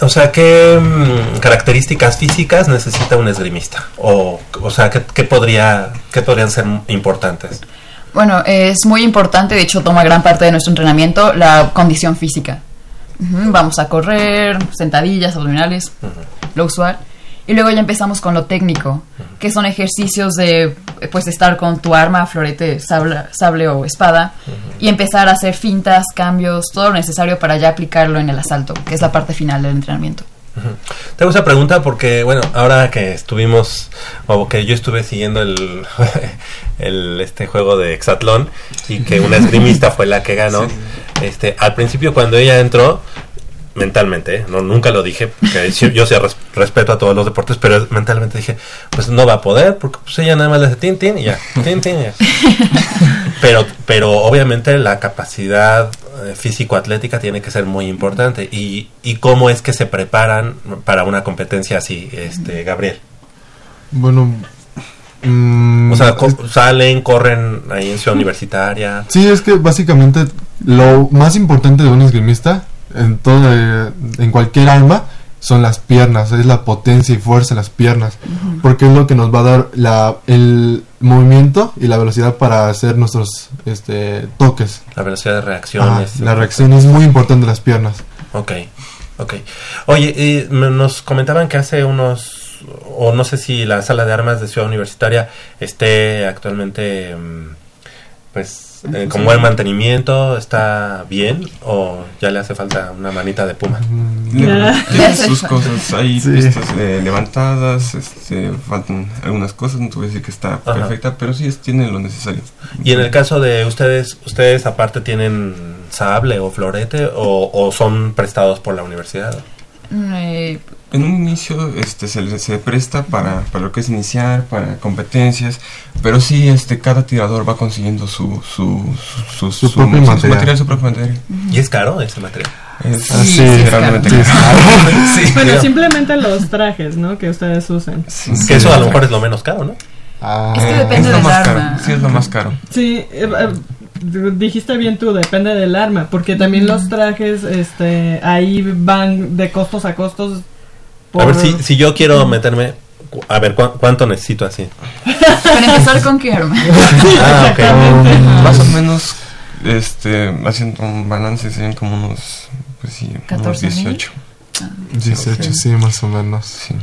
o sea, qué mm, características físicas necesita un esgrimista? O, o sea, ¿qué, qué podría, qué podrían ser importantes? Bueno, es muy importante, de hecho toma gran parte de nuestro entrenamiento, la condición física. Vamos a correr, sentadillas, abdominales, lo usual. Y luego ya empezamos con lo técnico, que son ejercicios de eh, pues estar con tu arma, florete, sable, sable o espada, y empezar a hacer fintas, cambios, todo lo necesario para ya aplicarlo en el asalto, que es la parte final del entrenamiento. Tengo esa pregunta porque, bueno, ahora que estuvimos, o que yo estuve siguiendo el, el este juego de Exatlón y que una esgrimista fue la que ganó, este, al principio cuando ella entró, mentalmente, ¿eh? no nunca lo dije, porque yo sí res- respeto a todos los deportes, pero mentalmente dije, pues no va a poder, porque pues ella nada más le hace tin tin y ya, tin tin y ya. Pero, pero obviamente la capacidad eh, físico-atlética tiene que ser muy importante. Y, ¿Y cómo es que se preparan para una competencia así, este Gabriel? Bueno, mm, O sea, co- salen, corren ahí en Ciudad Universitaria. Sí, es que básicamente lo más importante de un esgrimista en todo eh, en cualquier arma son las piernas, es la potencia y fuerza de las piernas, porque es lo que nos va a dar la, el movimiento y la velocidad para hacer nuestros este, toques. La velocidad de reacción. Es- la reacción es muy importante de las piernas. Ok, ok. Oye, y me- nos comentaban que hace unos, o no sé si la sala de armas de Ciudad Universitaria esté actualmente, mm, pues, eh, con buen mantenimiento, está bien, o ya le hace falta una manita de puma. Le- Tiene sus cosas ahí Sí. pistas, eh, levantadas, este, faltan algunas cosas, no te voy a decir que está Ajá. perfecta, pero sí es- tiene lo necesario. Y en el caso de ustedes, ¿ustedes aparte tienen sable o florete o, o son prestados por la universidad? Eh, En un inicio este, se, le- se presta para, para lo que es iniciar, para competencias, pero sí este, cada tirador va consiguiendo su, su, su, Su propio material. su propio material. ¿Y es caro ese material? Es Ah, sí, sí, es caro. caro. Sí, Bueno, digamos. simplemente los trajes, ¿no? Que ustedes usan. Sí, que eso a lo mejor es lo menos caro, ¿no? Ah, Es que depende es lo del más arma. caro. Sí, es lo más caro. Sí, eh, eh, dijiste bien tú, depende del arma, porque también los trajes, este, ahí van de costos a costos. A ver, por- si, si yo quiero meterme, a ver, ¿cu- ¿cuánto necesito así? para empezar con qué arma. Ah, ok. Más o menos, este, haciendo un balance serían como unos, pues sí, unos 14,000. 18. 18, sí, más o menos. Sí.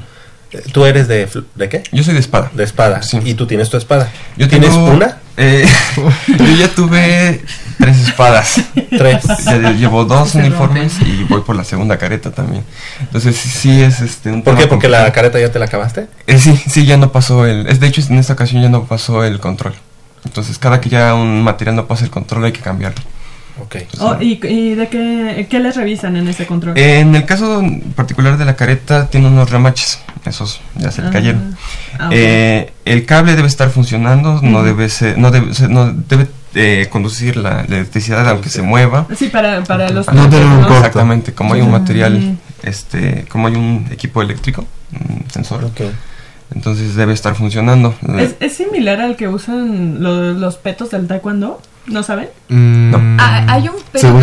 ¿Tú eres de, de qué? Yo soy de espada. De espada. Sí. ¿Y tú tienes tu espada? Yo ¿Tienes tengo- una? Eh, yo ya tuve tres espadas. Tres. Ya lle- llevo dos uniformes y voy por la segunda careta también. Entonces sí, sí es este un ¿Por tema qué? ¿Porque la careta ya te la acabaste? Eh, sí, sí, ya no pasó el... Es, de hecho, en esta ocasión ya no pasó el control. Entonces, cada que ya un material no pasa el control hay que cambiarlo. Ok. Oh, ¿y, y de qué, qué les revisan en ese control? En el caso particular de la careta tiene unos remaches. Esos ya se le Ah. cayeron. Ah. Eh, el cable debe estar funcionando, no debe ser, no debe, ser- no debe eh, conducir la, la electricidad aunque se mueva. Sí, para, para los No tener un corto. Exactamente, como hay un Ujú. material, este, como hay un equipo eléctrico, un sensor, entonces debe estar funcionando. ¿Es, es similar al que usan lo- los petos del taekwondo? ¿No saben? Mm, Ah, hay un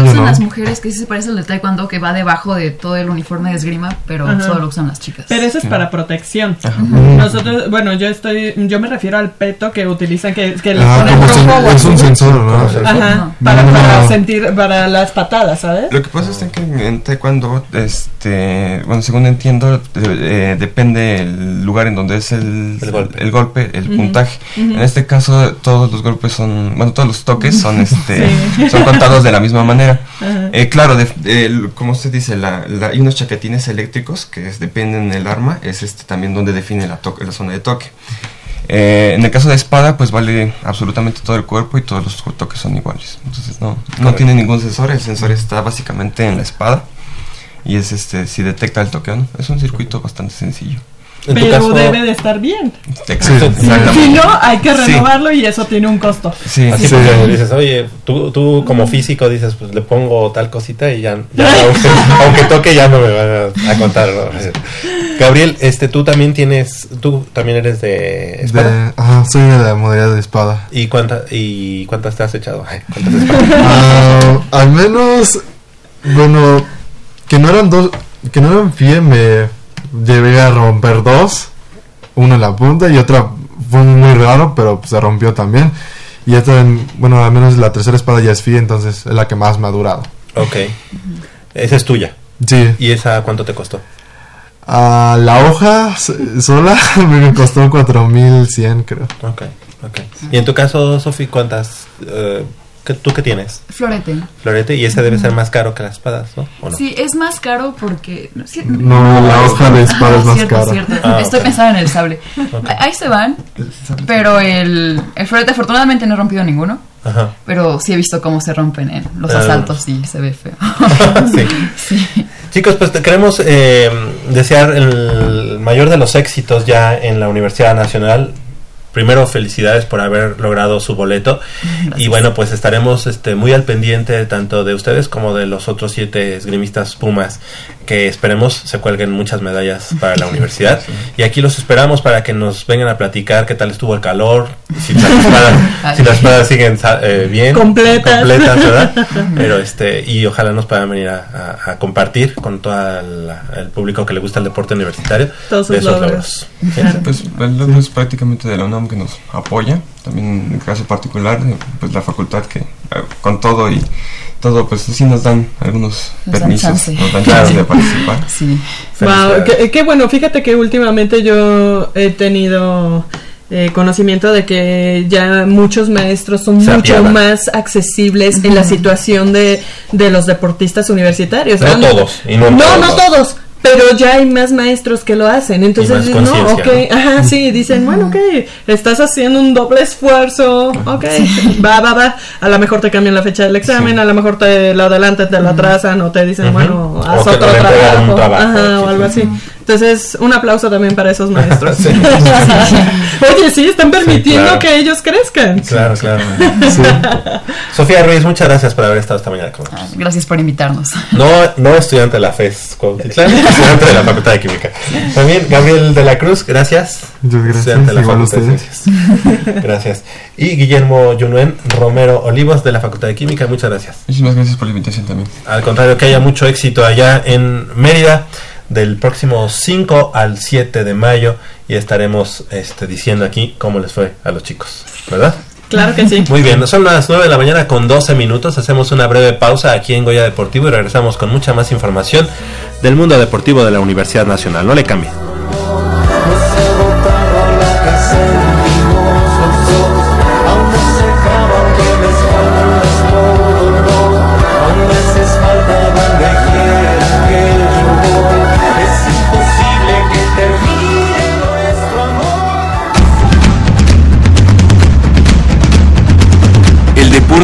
usan no. las mujeres que sí se parece al de taekwondo que va debajo de todo el uniforme de esgrima, pero Ajá. solo lo usan las chicas. Pero eso es para protección. Ajá. Nosotros, bueno, yo estoy, yo me refiero al peto que utilizan, que, que le Ah, ponen como rojo o es un sensor, ¿no? Ajá, para, No. para sentir, para las patadas, ¿sabes? Lo que pasa es que en taekwondo, este, bueno, según entiendo, eh, depende el lugar en donde es el, el golpe, el, puntaje. En este caso, todos los golpes son, bueno, todos los toques son, este, Sí. son contados de la misma manera. Eh, claro, de- el- como usted dice, la, la- hay unos chaquetines eléctricos que es- dependen del arma, es este también donde define la, zona de toque. Eh, en el caso de espada, pues vale absolutamente todo el cuerpo y todos los toques son iguales. Entonces no, no tiene ningún sensor, el sensor está básicamente en la espada y es este si detecta el toque o no. Es un circuito bastante sencillo. En Pero caso- debe de estar bien. Exacto, exactamente. Si no, hay que Sí. renovarlo y eso tiene un costo. Sí. Así Sí. porque dices, oye, tú, tú como físico dices, pues le pongo tal cosita y ya, ya aunque, aunque toque ya no me van a, a contar. ¿no? Gabriel, este, tú también tienes, tú también eres de espada. De, ajá, soy de la modalidad de espada. ¿Y, cuánta, ¿Y cuántas te has echado? Ay, ¿cuántas espadas? Ah, al menos, bueno, que no eran dos, que no eran pie, me llevé a romper dos, una en la punta y otra fue muy raro, pero se rompió también. Y esta, en- bueno, al menos la tercera espada ya es FIE, entonces es la que más me ha durado. Ok. Esa es tuya. Sí. ¿Y esa cuánto te costó? Ah, la hoja sola me costó 4100, creo. Ok, ok. ¿Y en tu caso, Sofi, cuántas? eh, ¿qué- ¿Tú qué tienes? Florete. Florete, y ese debe ser más caro que las espadas, ¿no? ¿O no? Sí, es más caro porque... no, sí, No, la hoja de espada es más cierto, cara. cierto. Ah, Estoy ok. pensando en el sable. Ahí se van, pero el, el florete afortunadamente no he rompido ninguno. Ajá. Pero sí he visto cómo se rompen en los Ah. asaltos y se ve feo. sí. Chicos, pues te queremos eh, desear el mayor de los éxitos ya en la Universidad Nacional. Primero, felicidades por haber logrado su boleto. Y bueno, pues estaremos este, muy al pendiente tanto de ustedes como de los otros siete esgrimistas Pumas que esperemos se cuelguen muchas medallas para la universidad. Y aquí los esperamos para que nos vengan a platicar qué tal estuvo el calor, si las espadas, si las espadas siguen eh, bien, Completas. completas, ¿verdad? Pero este, y ojalá nos puedan venir a, a- a compartir con todo el público que le gusta el deporte universitario Todos de sus esos logros. logros. Pues logro es prácticamente de la UNAM que nos apoya, también en el caso particular, eh, pues la facultad que eh, con todo y todo, pues sí nos dan algunos Nos permisos, nos dan chance de participar. Sí. Wow, qué, qué bueno, fíjate que últimamente yo he tenido eh, conocimiento de que ya muchos maestros son Se mucho apiadan. más accesibles en la situación de, de los deportistas universitarios. No todos, y no no, todos no todos. Pero ya hay más maestros que lo hacen, entonces más no, ok, ¿no? ajá, sí, dicen, bueno, ok, estás haciendo un doble esfuerzo, ok, va, va, va, a lo mejor te cambian la fecha del examen, a lo mejor te lo adelantan, te lo atrasan o te dicen, bueno, haz otro trabajo, trabajo, ajá, o algo sí. así. Entonces, un aplauso también para esos maestros. Sí. Oye, sí, están permitiendo claro. que ellos crezcan. Claro, claro. Sofía Ruiz, muchas gracias por haber estado esta mañana con nosotros. Gracias por invitarnos. No, no estudiante de la FES Cuautitlán, estudiante de la Facultad de Química. También Gabriel de la Cruz, gracias. Muchas gracias, Estudiante de la Facultad de. Ciencias. Gracias. Y Guillermo Yunuen Romero Olivos de la Facultad de Química, muchas gracias. Muchísimas gracias por la invitación también. Al contrario, que haya mucho éxito allá en Mérida del próximo 5 al 7 de mayo y estaremos este, diciendo aquí cómo les fue a los chicos, ¿verdad? Claro que sí. Muy bien, son las 9 de la mañana con 12 minutos. Hacemos una breve pausa aquí en Goya Deportivo y regresamos con mucha más información del mundo deportivo de la Universidad Nacional. No le cambie.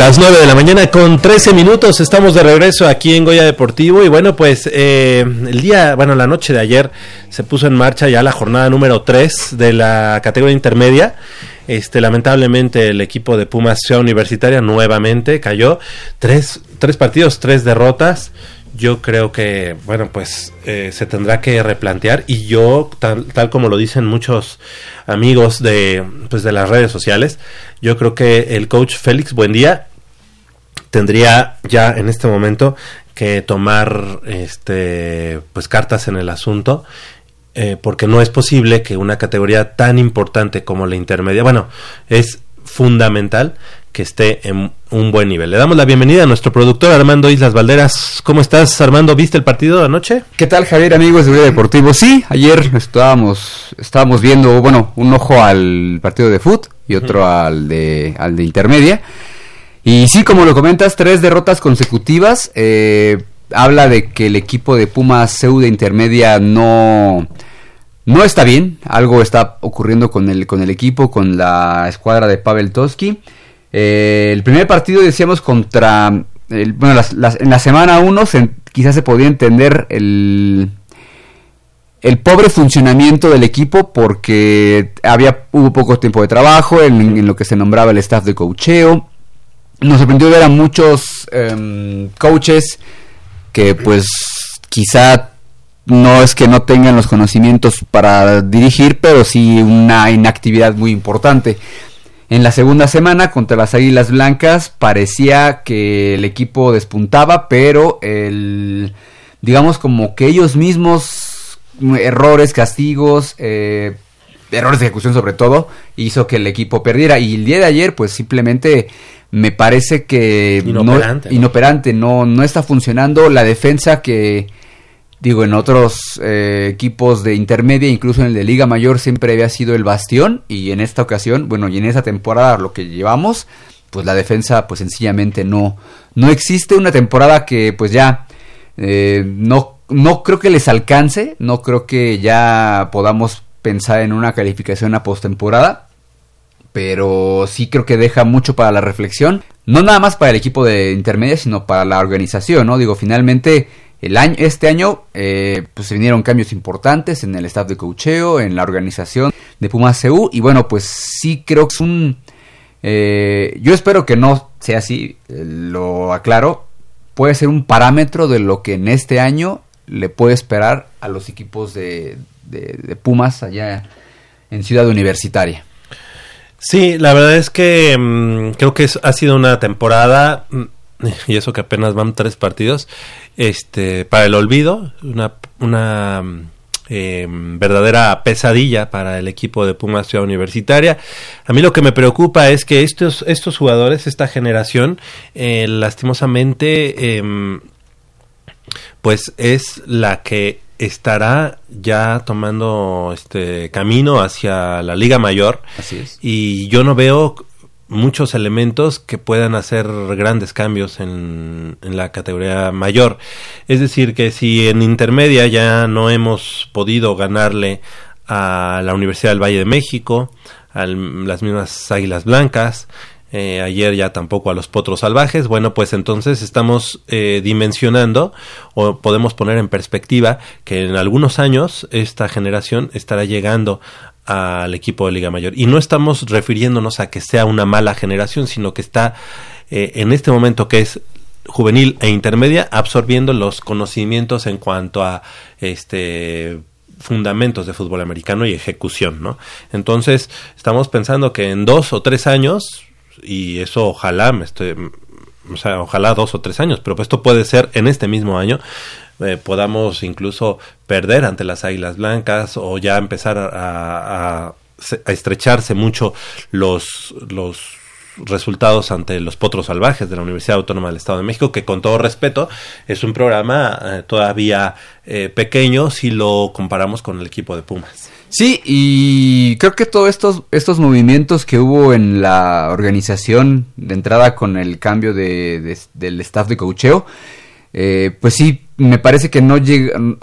Las 9 de la mañana con 13 minutos estamos de regreso aquí en Goya Deportivo y bueno pues eh, el día, bueno la noche de ayer se puso en marcha ya la jornada número 3 de la categoría intermedia. Este, lamentablemente el equipo de Pumas Ciudad Universitaria nuevamente cayó. Tres, tres partidos, tres derrotas. Yo creo que, bueno, pues eh, se tendrá que replantear y yo, tal, tal como lo dicen muchos amigos de, pues, de las redes sociales, yo creo que el coach Félix Buendía tendría ya en este momento que tomar este pues cartas en el asunto eh, porque no es posible que una categoría tan importante como la intermedia bueno es fundamental que esté en un buen nivel. Le damos la bienvenida a nuestro productor Armando Islas Valderas. ¿Cómo estás, Armando? ¿Viste el partido anoche? ¿Qué tal, Javier, amigos de Goya Deportivo? Sí, ayer estábamos, estábamos viendo, bueno, un ojo al partido de foot y otro al de, al de intermedia. Y sí, como lo comentas, tres derrotas consecutivas. eh, habla de que el equipo de Pumas CEU de intermedia no, no está bien. Algo está ocurriendo con el, con el equipo, con la escuadra de Pavel Toski. Eh, el primer partido decíamos contra... bueno, en la semana 1 quizás se podía entender el, el pobre funcionamiento del equipo porque había hubo poco tiempo de trabajo en, en lo que se nombraba el staff de coacheo. Nos sorprendió ver a muchos em, coaches que pues quizá no es que no tengan los conocimientos para dirigir, pero sí una inactividad muy importante. En la segunda semana contra las Águilas Blancas parecía que el equipo despuntaba, pero el digamos como que ellos mismos errores, castigos, eh, errores de ejecución sobre todo, hizo que el equipo perdiera. Y el día de ayer, pues simplemente me parece que Inoperante, no, ¿no? inoperante, no, no está funcionando. La defensa que digo en otros eh, equipos de intermedia, incluso en el de Liga Mayor siempre había sido el bastión. Y en esta ocasión, bueno, y en esta temporada lo que llevamos, pues la defensa pues sencillamente no no existe. Una temporada que pues ya eh, no no creo que les alcance, no creo que ya podamos pensar en una calificación a postemporada, pero sí creo que deja mucho para la reflexión, no nada más para el equipo de intermedia, sino para la organización, ¿no? Digo, finalmente el año, este año, eh, pues se vinieron cambios importantes en el staff de coacheo, en la organización de Pumas CU, y bueno, pues sí creo que es un, eh, yo espero que no sea así, lo aclaro, puede ser un parámetro de lo que en este año le puede esperar a los equipos de- de Pumas allá en Ciudad Universitaria. Sí, la verdad es que mm, creo que ha sido una temporada mm, y eso que apenas van tres partidos, este, para el olvido, una, mm, eh, verdadera pesadilla para el equipo de Pumas Ciudad Universitaria. A mí lo que me preocupa es que estos, estos jugadores, esta generación, eh, lastimosamente, em, pues es la que estará ya tomando este camino hacia la Liga Mayor. Así es. Y yo no veo muchos elementos que puedan hacer grandes cambios en, en la categoría mayor. Es decir, que si en intermedia ya no hemos podido ganarle a la Universidad del Valle de México, a las mismas Águilas Blancas, eh, ayer ya tampoco a los potros salvajes, bueno, pues entonces estamos eh, dimensionando o podemos poner en perspectiva que en algunos años esta generación estará llegando al equipo de Liga Mayor. Y no estamos refiriéndonos a que sea una mala generación, sino que está eh, en este momento que es juvenil e intermedia absorbiendo los conocimientos en cuanto a este fundamentos de fútbol americano y ejecución, ¿no? Entonces, estamos pensando que en dos o tres años, y eso ojalá me o sea, ojalá dos o tres años, pero esto puede ser en este mismo año, eh, podamos incluso perder ante las Águilas Blancas o ya empezar a, a- a estrecharse mucho los, los resultados ante los potros salvajes de la Universidad Autónoma del Estado de México, que con todo respeto es un programa eh, todavía eh, pequeño si lo comparamos con el equipo de Pumas. Sí, y creo que todos estos, estos movimientos que hubo en la organización de entrada con el cambio de, de- del staff de cocheo, eh, pues sí, me parece que no llegan,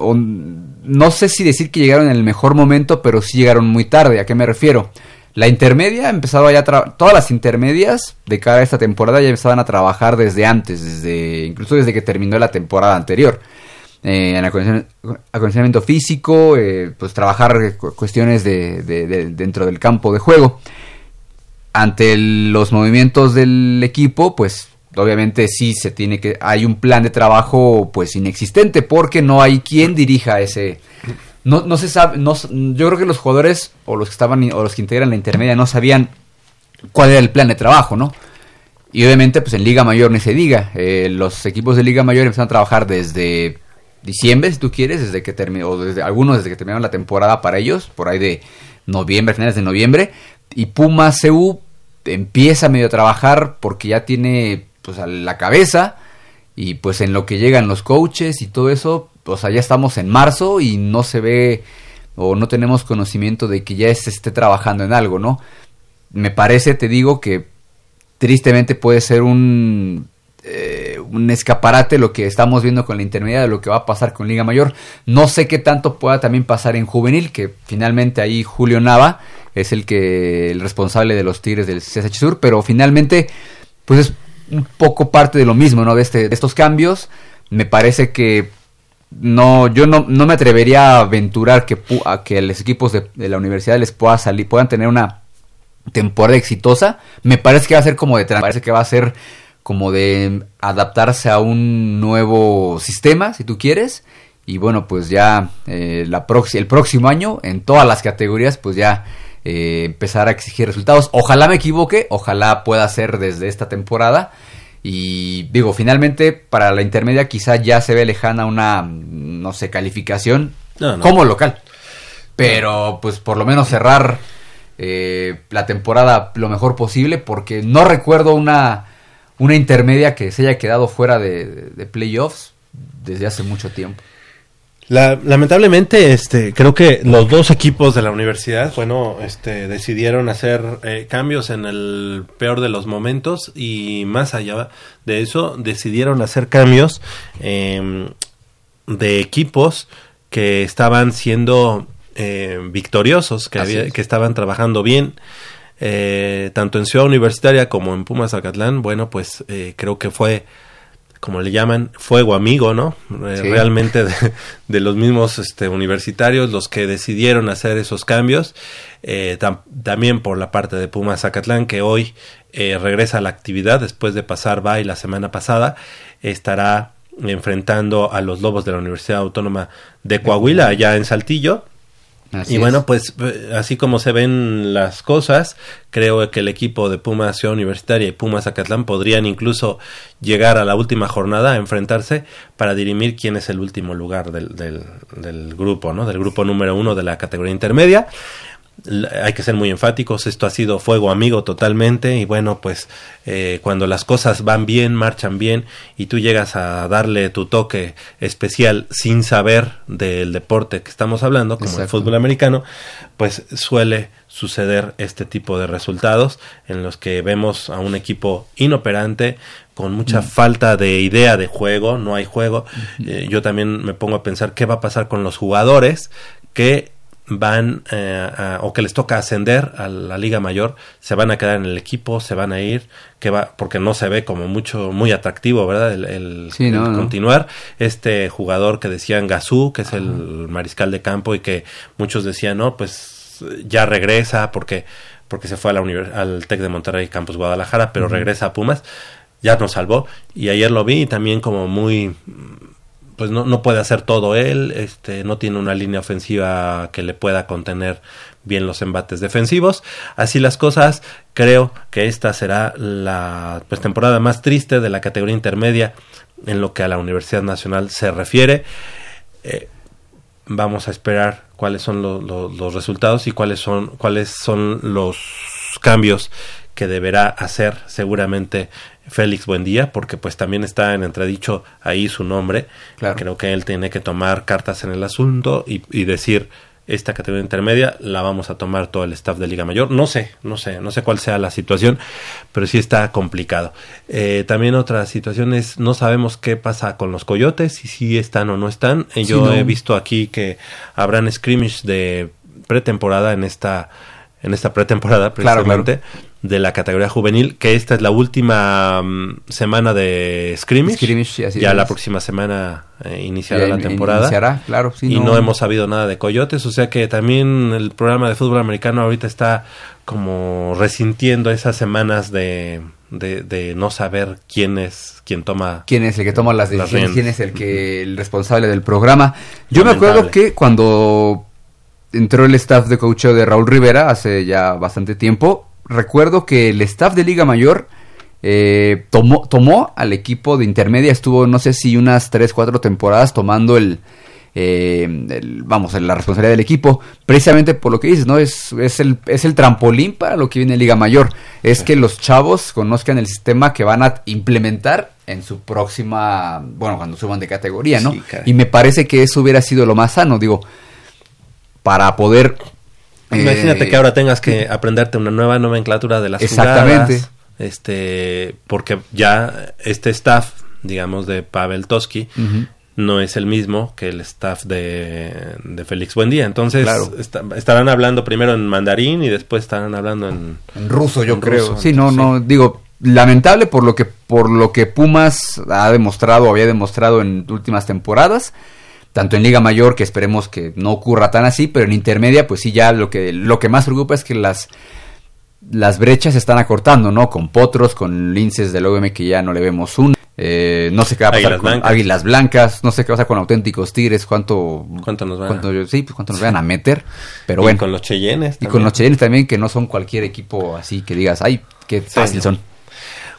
no sé si decir que llegaron en el mejor momento, pero sí llegaron muy tarde. ¿A qué me refiero? La intermedia empezaba ya, todas las intermedias de cara a esta temporada ya empezaban a trabajar desde antes, desde incluso desde que terminó la temporada anterior. Eh, en acondicion- acondicionamiento físico, eh, pues trabajar cu- cuestiones de, de- de- dentro del campo de juego. Ante los movimientos del equipo, pues obviamente sí se tiene que hay un plan de trabajo pues inexistente porque no hay quien dirija ese no, no se sabe no, yo creo que los jugadores o los que estaban o los que integran la intermedia no sabían cuál era el plan de trabajo no y obviamente pues en Liga Mayor ni se diga Eh, los equipos de Liga Mayor empezaron a trabajar desde diciembre si tú quieres desde que terminó o desde algunos desde que terminaron la temporada para ellos por ahí de noviembre finales de noviembre y Puma CU empieza medio a trabajar porque ya tiene pues la cabeza y pues en lo que llegan los coaches y todo eso, pues allá estamos en marzo y no se ve o no tenemos conocimiento de que ya se esté trabajando en algo, ¿no? Me parece, te digo, que tristemente puede ser un eh, un escaparate lo que estamos viendo con la intermedia de lo que va a pasar con Liga Mayor. No sé qué tanto pueda también pasar en juvenil, que finalmente ahí Julio Nava es el que el responsable de los Tigres del CSH Sur, pero finalmente pues es un poco parte de lo mismo, ¿no? De este de estos cambios. Me parece que no yo no, no me atrevería a aventurar que a que los equipos de, la universidad les pueda salir puedan tener una temporada exitosa. Me parece que va a ser como de me parece que va a ser como de adaptarse a un nuevo sistema, si tú quieres. Y bueno, pues ya eh, la el próximo año, en todas las categorías, pues ya eh, empezar a exigir resultados. Ojalá me equivoque, ojalá pueda ser desde esta temporada. Y digo, finalmente para la intermedia quizá ya se ve lejana una, no sé, calificación No, no. como local. Pero pues por lo menos cerrar eh, la temporada lo mejor posible porque no recuerdo una, una intermedia que se haya quedado fuera de, playoffs desde hace mucho tiempo. La- lamentablemente, este, creo que los dos equipos de la universidad, bueno, este, decidieron hacer eh, cambios en el peor de los momentos y más allá de eso, decidieron hacer cambios em, de equipos que estaban siendo eh, victoriosos, que, Así había- es. que estaban trabajando bien. Eh, tanto en Ciudad Universitaria como en Pumas Zacatlán, bueno, pues eh, creo que fue como le llaman, fuego amigo, ¿no? Eh, Sí. Realmente de, de los mismos este, universitarios los que decidieron hacer esos cambios. Eh, tam- también por la parte de Pumas Zacatlán, que hoy eh, regresa a la actividad después de pasar by la semana pasada, estará enfrentando a los Lobos de la Universidad Autónoma de Coahuila, allá en Saltillo. Así y es. bueno, pues eh, así como se ven las cosas, creo que el equipo de Pumas Ciudad Universitaria y Pumas Zacatlán podrían incluso llegar a la última jornada a enfrentarse para dirimir quién es el último lugar del, del, del grupo, ¿no? Del grupo número uno de la categoría intermedia. Hay que ser muy enfáticos, esto ha sido fuego amigo totalmente y bueno, pues eh, cuando las cosas van bien, marchan bien y tú llegas a darle tu toque especial sin saber del deporte que estamos hablando, como el fútbol americano, pues suele suceder este tipo de resultados en los que vemos a un equipo inoperante con mucha Mm. falta de idea de juego, no hay juego. Eh, yo también me pongo a pensar qué va a pasar con los jugadores que van eh, a- o que les toca ascender a la liga mayor, se van a quedar en el equipo, se van a ir, que va porque no se ve como mucho muy atractivo, ¿verdad? El, el- Sí, no, el no. continuar. Este jugador que decían Gazú, que es el mariscal de campo y que muchos decían, no, pues ya regresa porque porque se fue a la al Tec de Monterrey Campus Guadalajara, pero regresa a Pumas. ya nos salvó. Y ayer lo vi también como muy pues no, no puede hacer todo él, este, no tiene una línea ofensiva que le pueda contener bien los embates defensivos. Así las cosas, creo que esta será la pues, temporada más triste de la categoría intermedia en lo que a la Universidad Nacional se refiere. Eh, vamos a esperar cuáles son lo- lo- los resultados y cuáles son, cuáles son los cambios que deberá hacer seguramente Félix Buendía, porque pues también está en entredicho ahí su nombre. Creo que él tiene que tomar cartas en el asunto y, y decir esta categoría intermedia la vamos a tomar todo el staff de Liga Mayor. No sé, no sé, no sé cuál sea la situación, pero sí está complicado. Eh, también otra situación es, no sabemos qué pasa con los coyotes, si sí están o no están. Sí, Yo no. he visto aquí que habrán scrimmage de pretemporada en esta en esta pretemporada Claro, precisamente de la categoría juvenil que esta es la última mm, semana de scrimmage, Scrimmage, así ya es. la próxima semana eh, iniciará la temporada. iniciará, claro, sí, y no- no... hemos sabido nada de coyotes o sea que también el programa de fútbol americano ahorita está como resintiendo esas semanas de, de, de no saber quién es quien toma quién es el que toma las decisiones, quién es el que el responsable del programa. Yo me acuerdo que cuando entró el staff de coacheo de Raúl Rivera hace ya bastante tiempo, recuerdo que el staff de Liga Mayor eh, tomó, tomó al equipo de intermedia, estuvo no sé si unas 3, 4 temporadas tomando el, eh, el- vamos, la responsabilidad del equipo, precisamente por lo que dices, ¿no? Es, es, el, es el trampolín para lo que viene en Liga Mayor, es que los chavos conozcan el sistema que van a implementar en su próxima, bueno, cuando suban de categoría, ¿no? Sí, y me parece que eso hubiera sido lo más sano, digo, para poder... Imagínate eh, que ahora tengas que aprenderte una nueva nomenclatura de las Exactamente. jugadas, este, porque ya este staff, digamos, de Pavel Toski, no es el mismo que el staff de, de Félix Buendía. Entonces, Claro. estarán hablando primero en mandarín y después estarán hablando en, En ruso, yo en creo. ruso. sí, no, no, digo, lamentable por lo que por lo que Pumas ha demostrado o había demostrado en últimas temporadas, tanto en Liga Mayor que esperemos que no ocurra tan así, pero en intermedia pues sí ya lo que lo que más preocupa es que las las brechas se están acortando, ¿no? Con Potros, con Linces del OM que ya no le vemos un eh, no sé qué va a pasar Águilas con Blancas. Águilas Blancas, no sé qué va a pasar con auténticos Tigres, cuánto cuánto nos van cuánto, sí, pues cuánto nos van a meter, pero Y bueno. con los Cheyennes Y también. con los Cheyennes también, que no son cualquier equipo así que digas, ay, qué fácil son.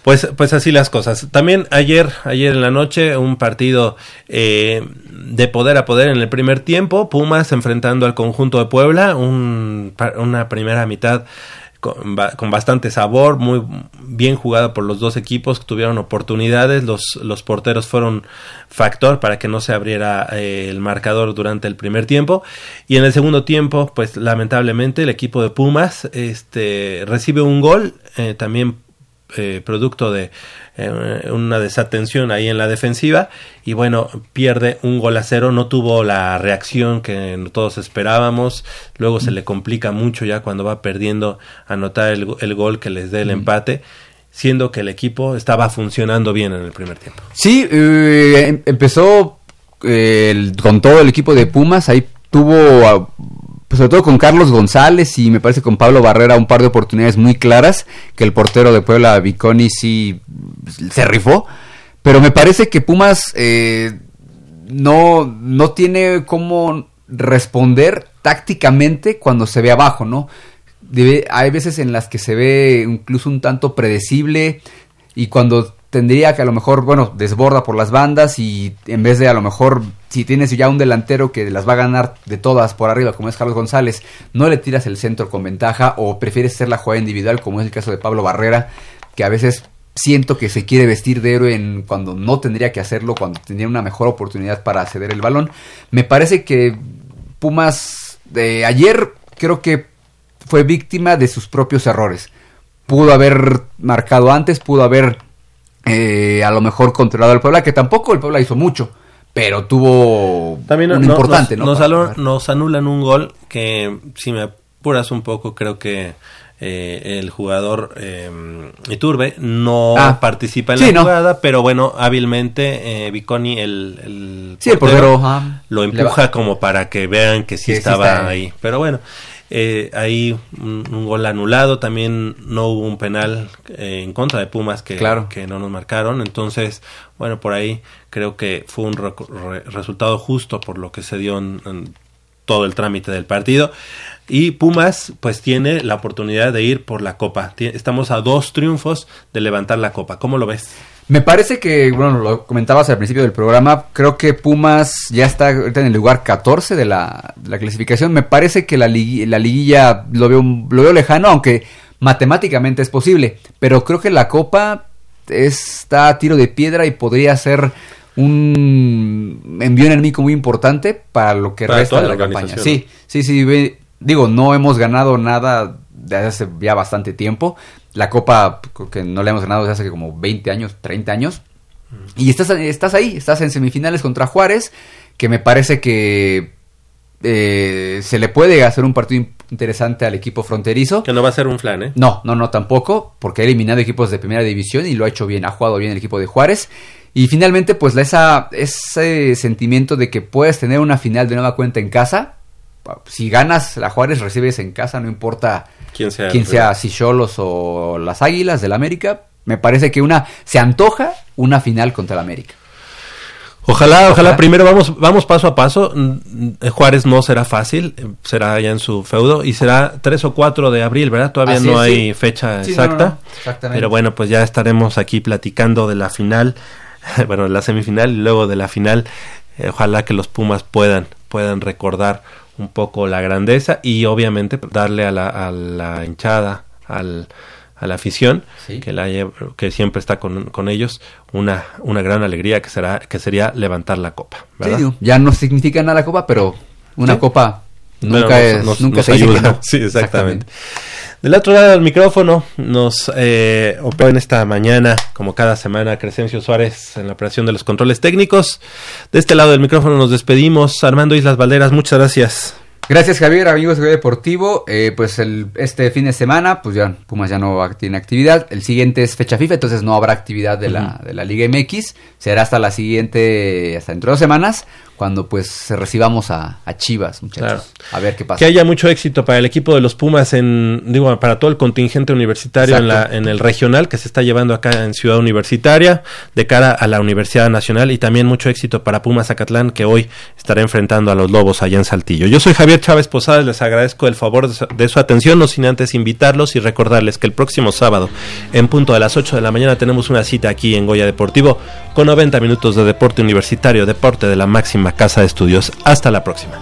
Pues, pues así las cosas. También ayer, ayer en la noche, un partido eh, de poder a poder en el primer tiempo. Pumas enfrentando al conjunto de Puebla. Un, una primera mitad con bastante sabor, muy bien jugada por los dos equipos que tuvieron oportunidades. Los, los porteros fueron factor para que no se abriera eh, el marcador durante el primer tiempo. Y en el segundo tiempo, pues lamentablemente el equipo de Pumas este, recibe un gol. eh, también eh, producto de eh, una desatención ahí en la defensiva. Y bueno pierde un gol a cero. No tuvo la reacción que todos esperábamos. Luego se le complica mucho ya cuando va perdiendo anotar el, el gol que les dé el empate siendo que el equipo estaba funcionando bien en el primer tiempo. Sí, eh, em- empezó eh, el- con todo el equipo de Pumas, ahí tuvo, pues, sobre todo con Carlos González y me parece con Pablo Barrera un par de oportunidades muy claras, que el portero de Puebla, Viconi, sí se rifó, pero me parece que Pumas eh, no, no tiene cómo responder tácticamente cuando se ve abajo, ¿no? Hay veces en las que se ve incluso un tanto predecible y cuando tendría que a lo mejor, bueno, desborda por las bandas y en vez de a lo mejor, si tienes ya un delantero que las va a ganar de todas por arriba, como es Carlos González, no le tiras el centro con ventaja o prefieres hacer la jugada individual, como es el caso de Pablo Barrera, que a veces siento que se quiere vestir de héroe en cuando no tendría que hacerlo, cuando tendría una mejor oportunidad para ceder el balón. Me parece que Pumas de ayer creo que fue víctima de sus propios errores. Pudo haber marcado antes, pudo haber eh, a lo mejor controlado al Puebla, que tampoco el Puebla hizo mucho, pero tuvo también un no- importante, nos, anulan un gol que si me apuras un poco creo que eh, el jugador eh, Iturbe no Ah, participa en sí, la no. jugada, pero bueno, hábilmente eh, Viconi, el, el Sí, el portero, lo empuja como para que vean que sí Que sí estaba está ahí. ahí. Pero bueno, eh, ahí un, un gol anulado, también no hubo un penal eh, en contra de Pumas que, Claro. que no nos marcaron. Entonces, bueno, por ahí creo que fue un resultado justo por lo que se dio en, todo el trámite del partido. Y Pumas, pues tiene la oportunidad de ir por la copa. Estamos a dos triunfos de levantar la copa. ¿Cómo lo ves? Me parece que, bueno, lo comentabas al principio del programa, creo que Pumas ya está en el lugar 14 de la, clasificación. Me parece que la, la liguilla lo veo, lo veo lejano, aunque matemáticamente es posible. Pero creo que la Copa está a tiro de piedra y podría ser un envío enemigo muy importante para lo que Para resta de la la campaña. Sí, sí, sí. ve- digo, no hemos ganado nada desde hace ya bastante tiempo. La Copa creo que no la hemos ganado desde hace como 20 años, 30 años. Y estás, estás ahí, estás en semifinales contra Juárez, que me parece que eh, se le puede hacer un partido in- interesante al equipo fronterizo. Que no va a ser un flan, ¿eh? No, no, no tampoco, porque ha eliminado equipos de primera división y lo ha hecho bien, ha jugado bien el equipo de Juárez. Y finalmente, pues la- esa, ese sentimiento de que puedes tener una final de nueva cuenta en casa. Si ganas la Juárez, recibes en casa, no importa Quién sea quién sea, si Cholos o las Águilas del América. Me parece que una se antoja una final contra el América. Ojalá, ojalá, Ojalá. primero vamos, vamos paso a paso. Mm, eh, Juárez no será fácil, eh, será ya en su feudo y será 3 o 4 de abril, ¿verdad? Todavía Así no es, hay sí. fecha Sí, no, exacta. no, no, exactamente. Pero bueno, pues ya estaremos aquí platicando de la final, bueno, la semifinal y luego de la final. Eh, ojalá que los Pumas puedan, puedan recordar un poco la grandeza y obviamente darle a la, a la hinchada, al, a la afición Sí. que, la, que siempre está con, con ellos una, una gran alegría que será que sería levantar la copa Sí, ya no significa nada la copa, pero una Sí. copa nunca, es, nos- nunca nos se ayuda. no. Sí, exactamente. Del otro lado del micrófono nos eh, operó en esta mañana, como cada semana, Crescencio Suárez en la operación de los controles técnicos. De este lado del micrófono nos despedimos. Armando Islas Valderas, muchas gracias. Gracias Javier, amigos de Deportivo. Eh, pues el, este fin de semana, pues ya Pumas ya no tiene actividad. El siguiente es fecha FIFA, entonces no habrá actividad de, la, de la Liga MX. Será hasta la siguiente, hasta dentro de dos semanas, cuando pues recibamos a, a Chivas, muchachos. A ver qué pasa. Que haya mucho éxito para el equipo de los Pumas en, digo, para todo el contingente universitario en, la, en el regional que se está llevando acá en Ciudad Universitaria de cara a la Universidad Nacional y también mucho éxito para Pumas Zacatlán que hoy estará enfrentando a los Lobos allá en Saltillo. Yo soy Javier Chávez Posadas, les agradezco el favor de su, de su atención, no sin antes invitarlos y recordarles que el próximo sábado en punto de las 8 de la mañana tenemos una cita aquí en Goya Deportivo con 90 minutos de deporte universitario, deporte de la máxima casa de estudios. Hasta la próxima.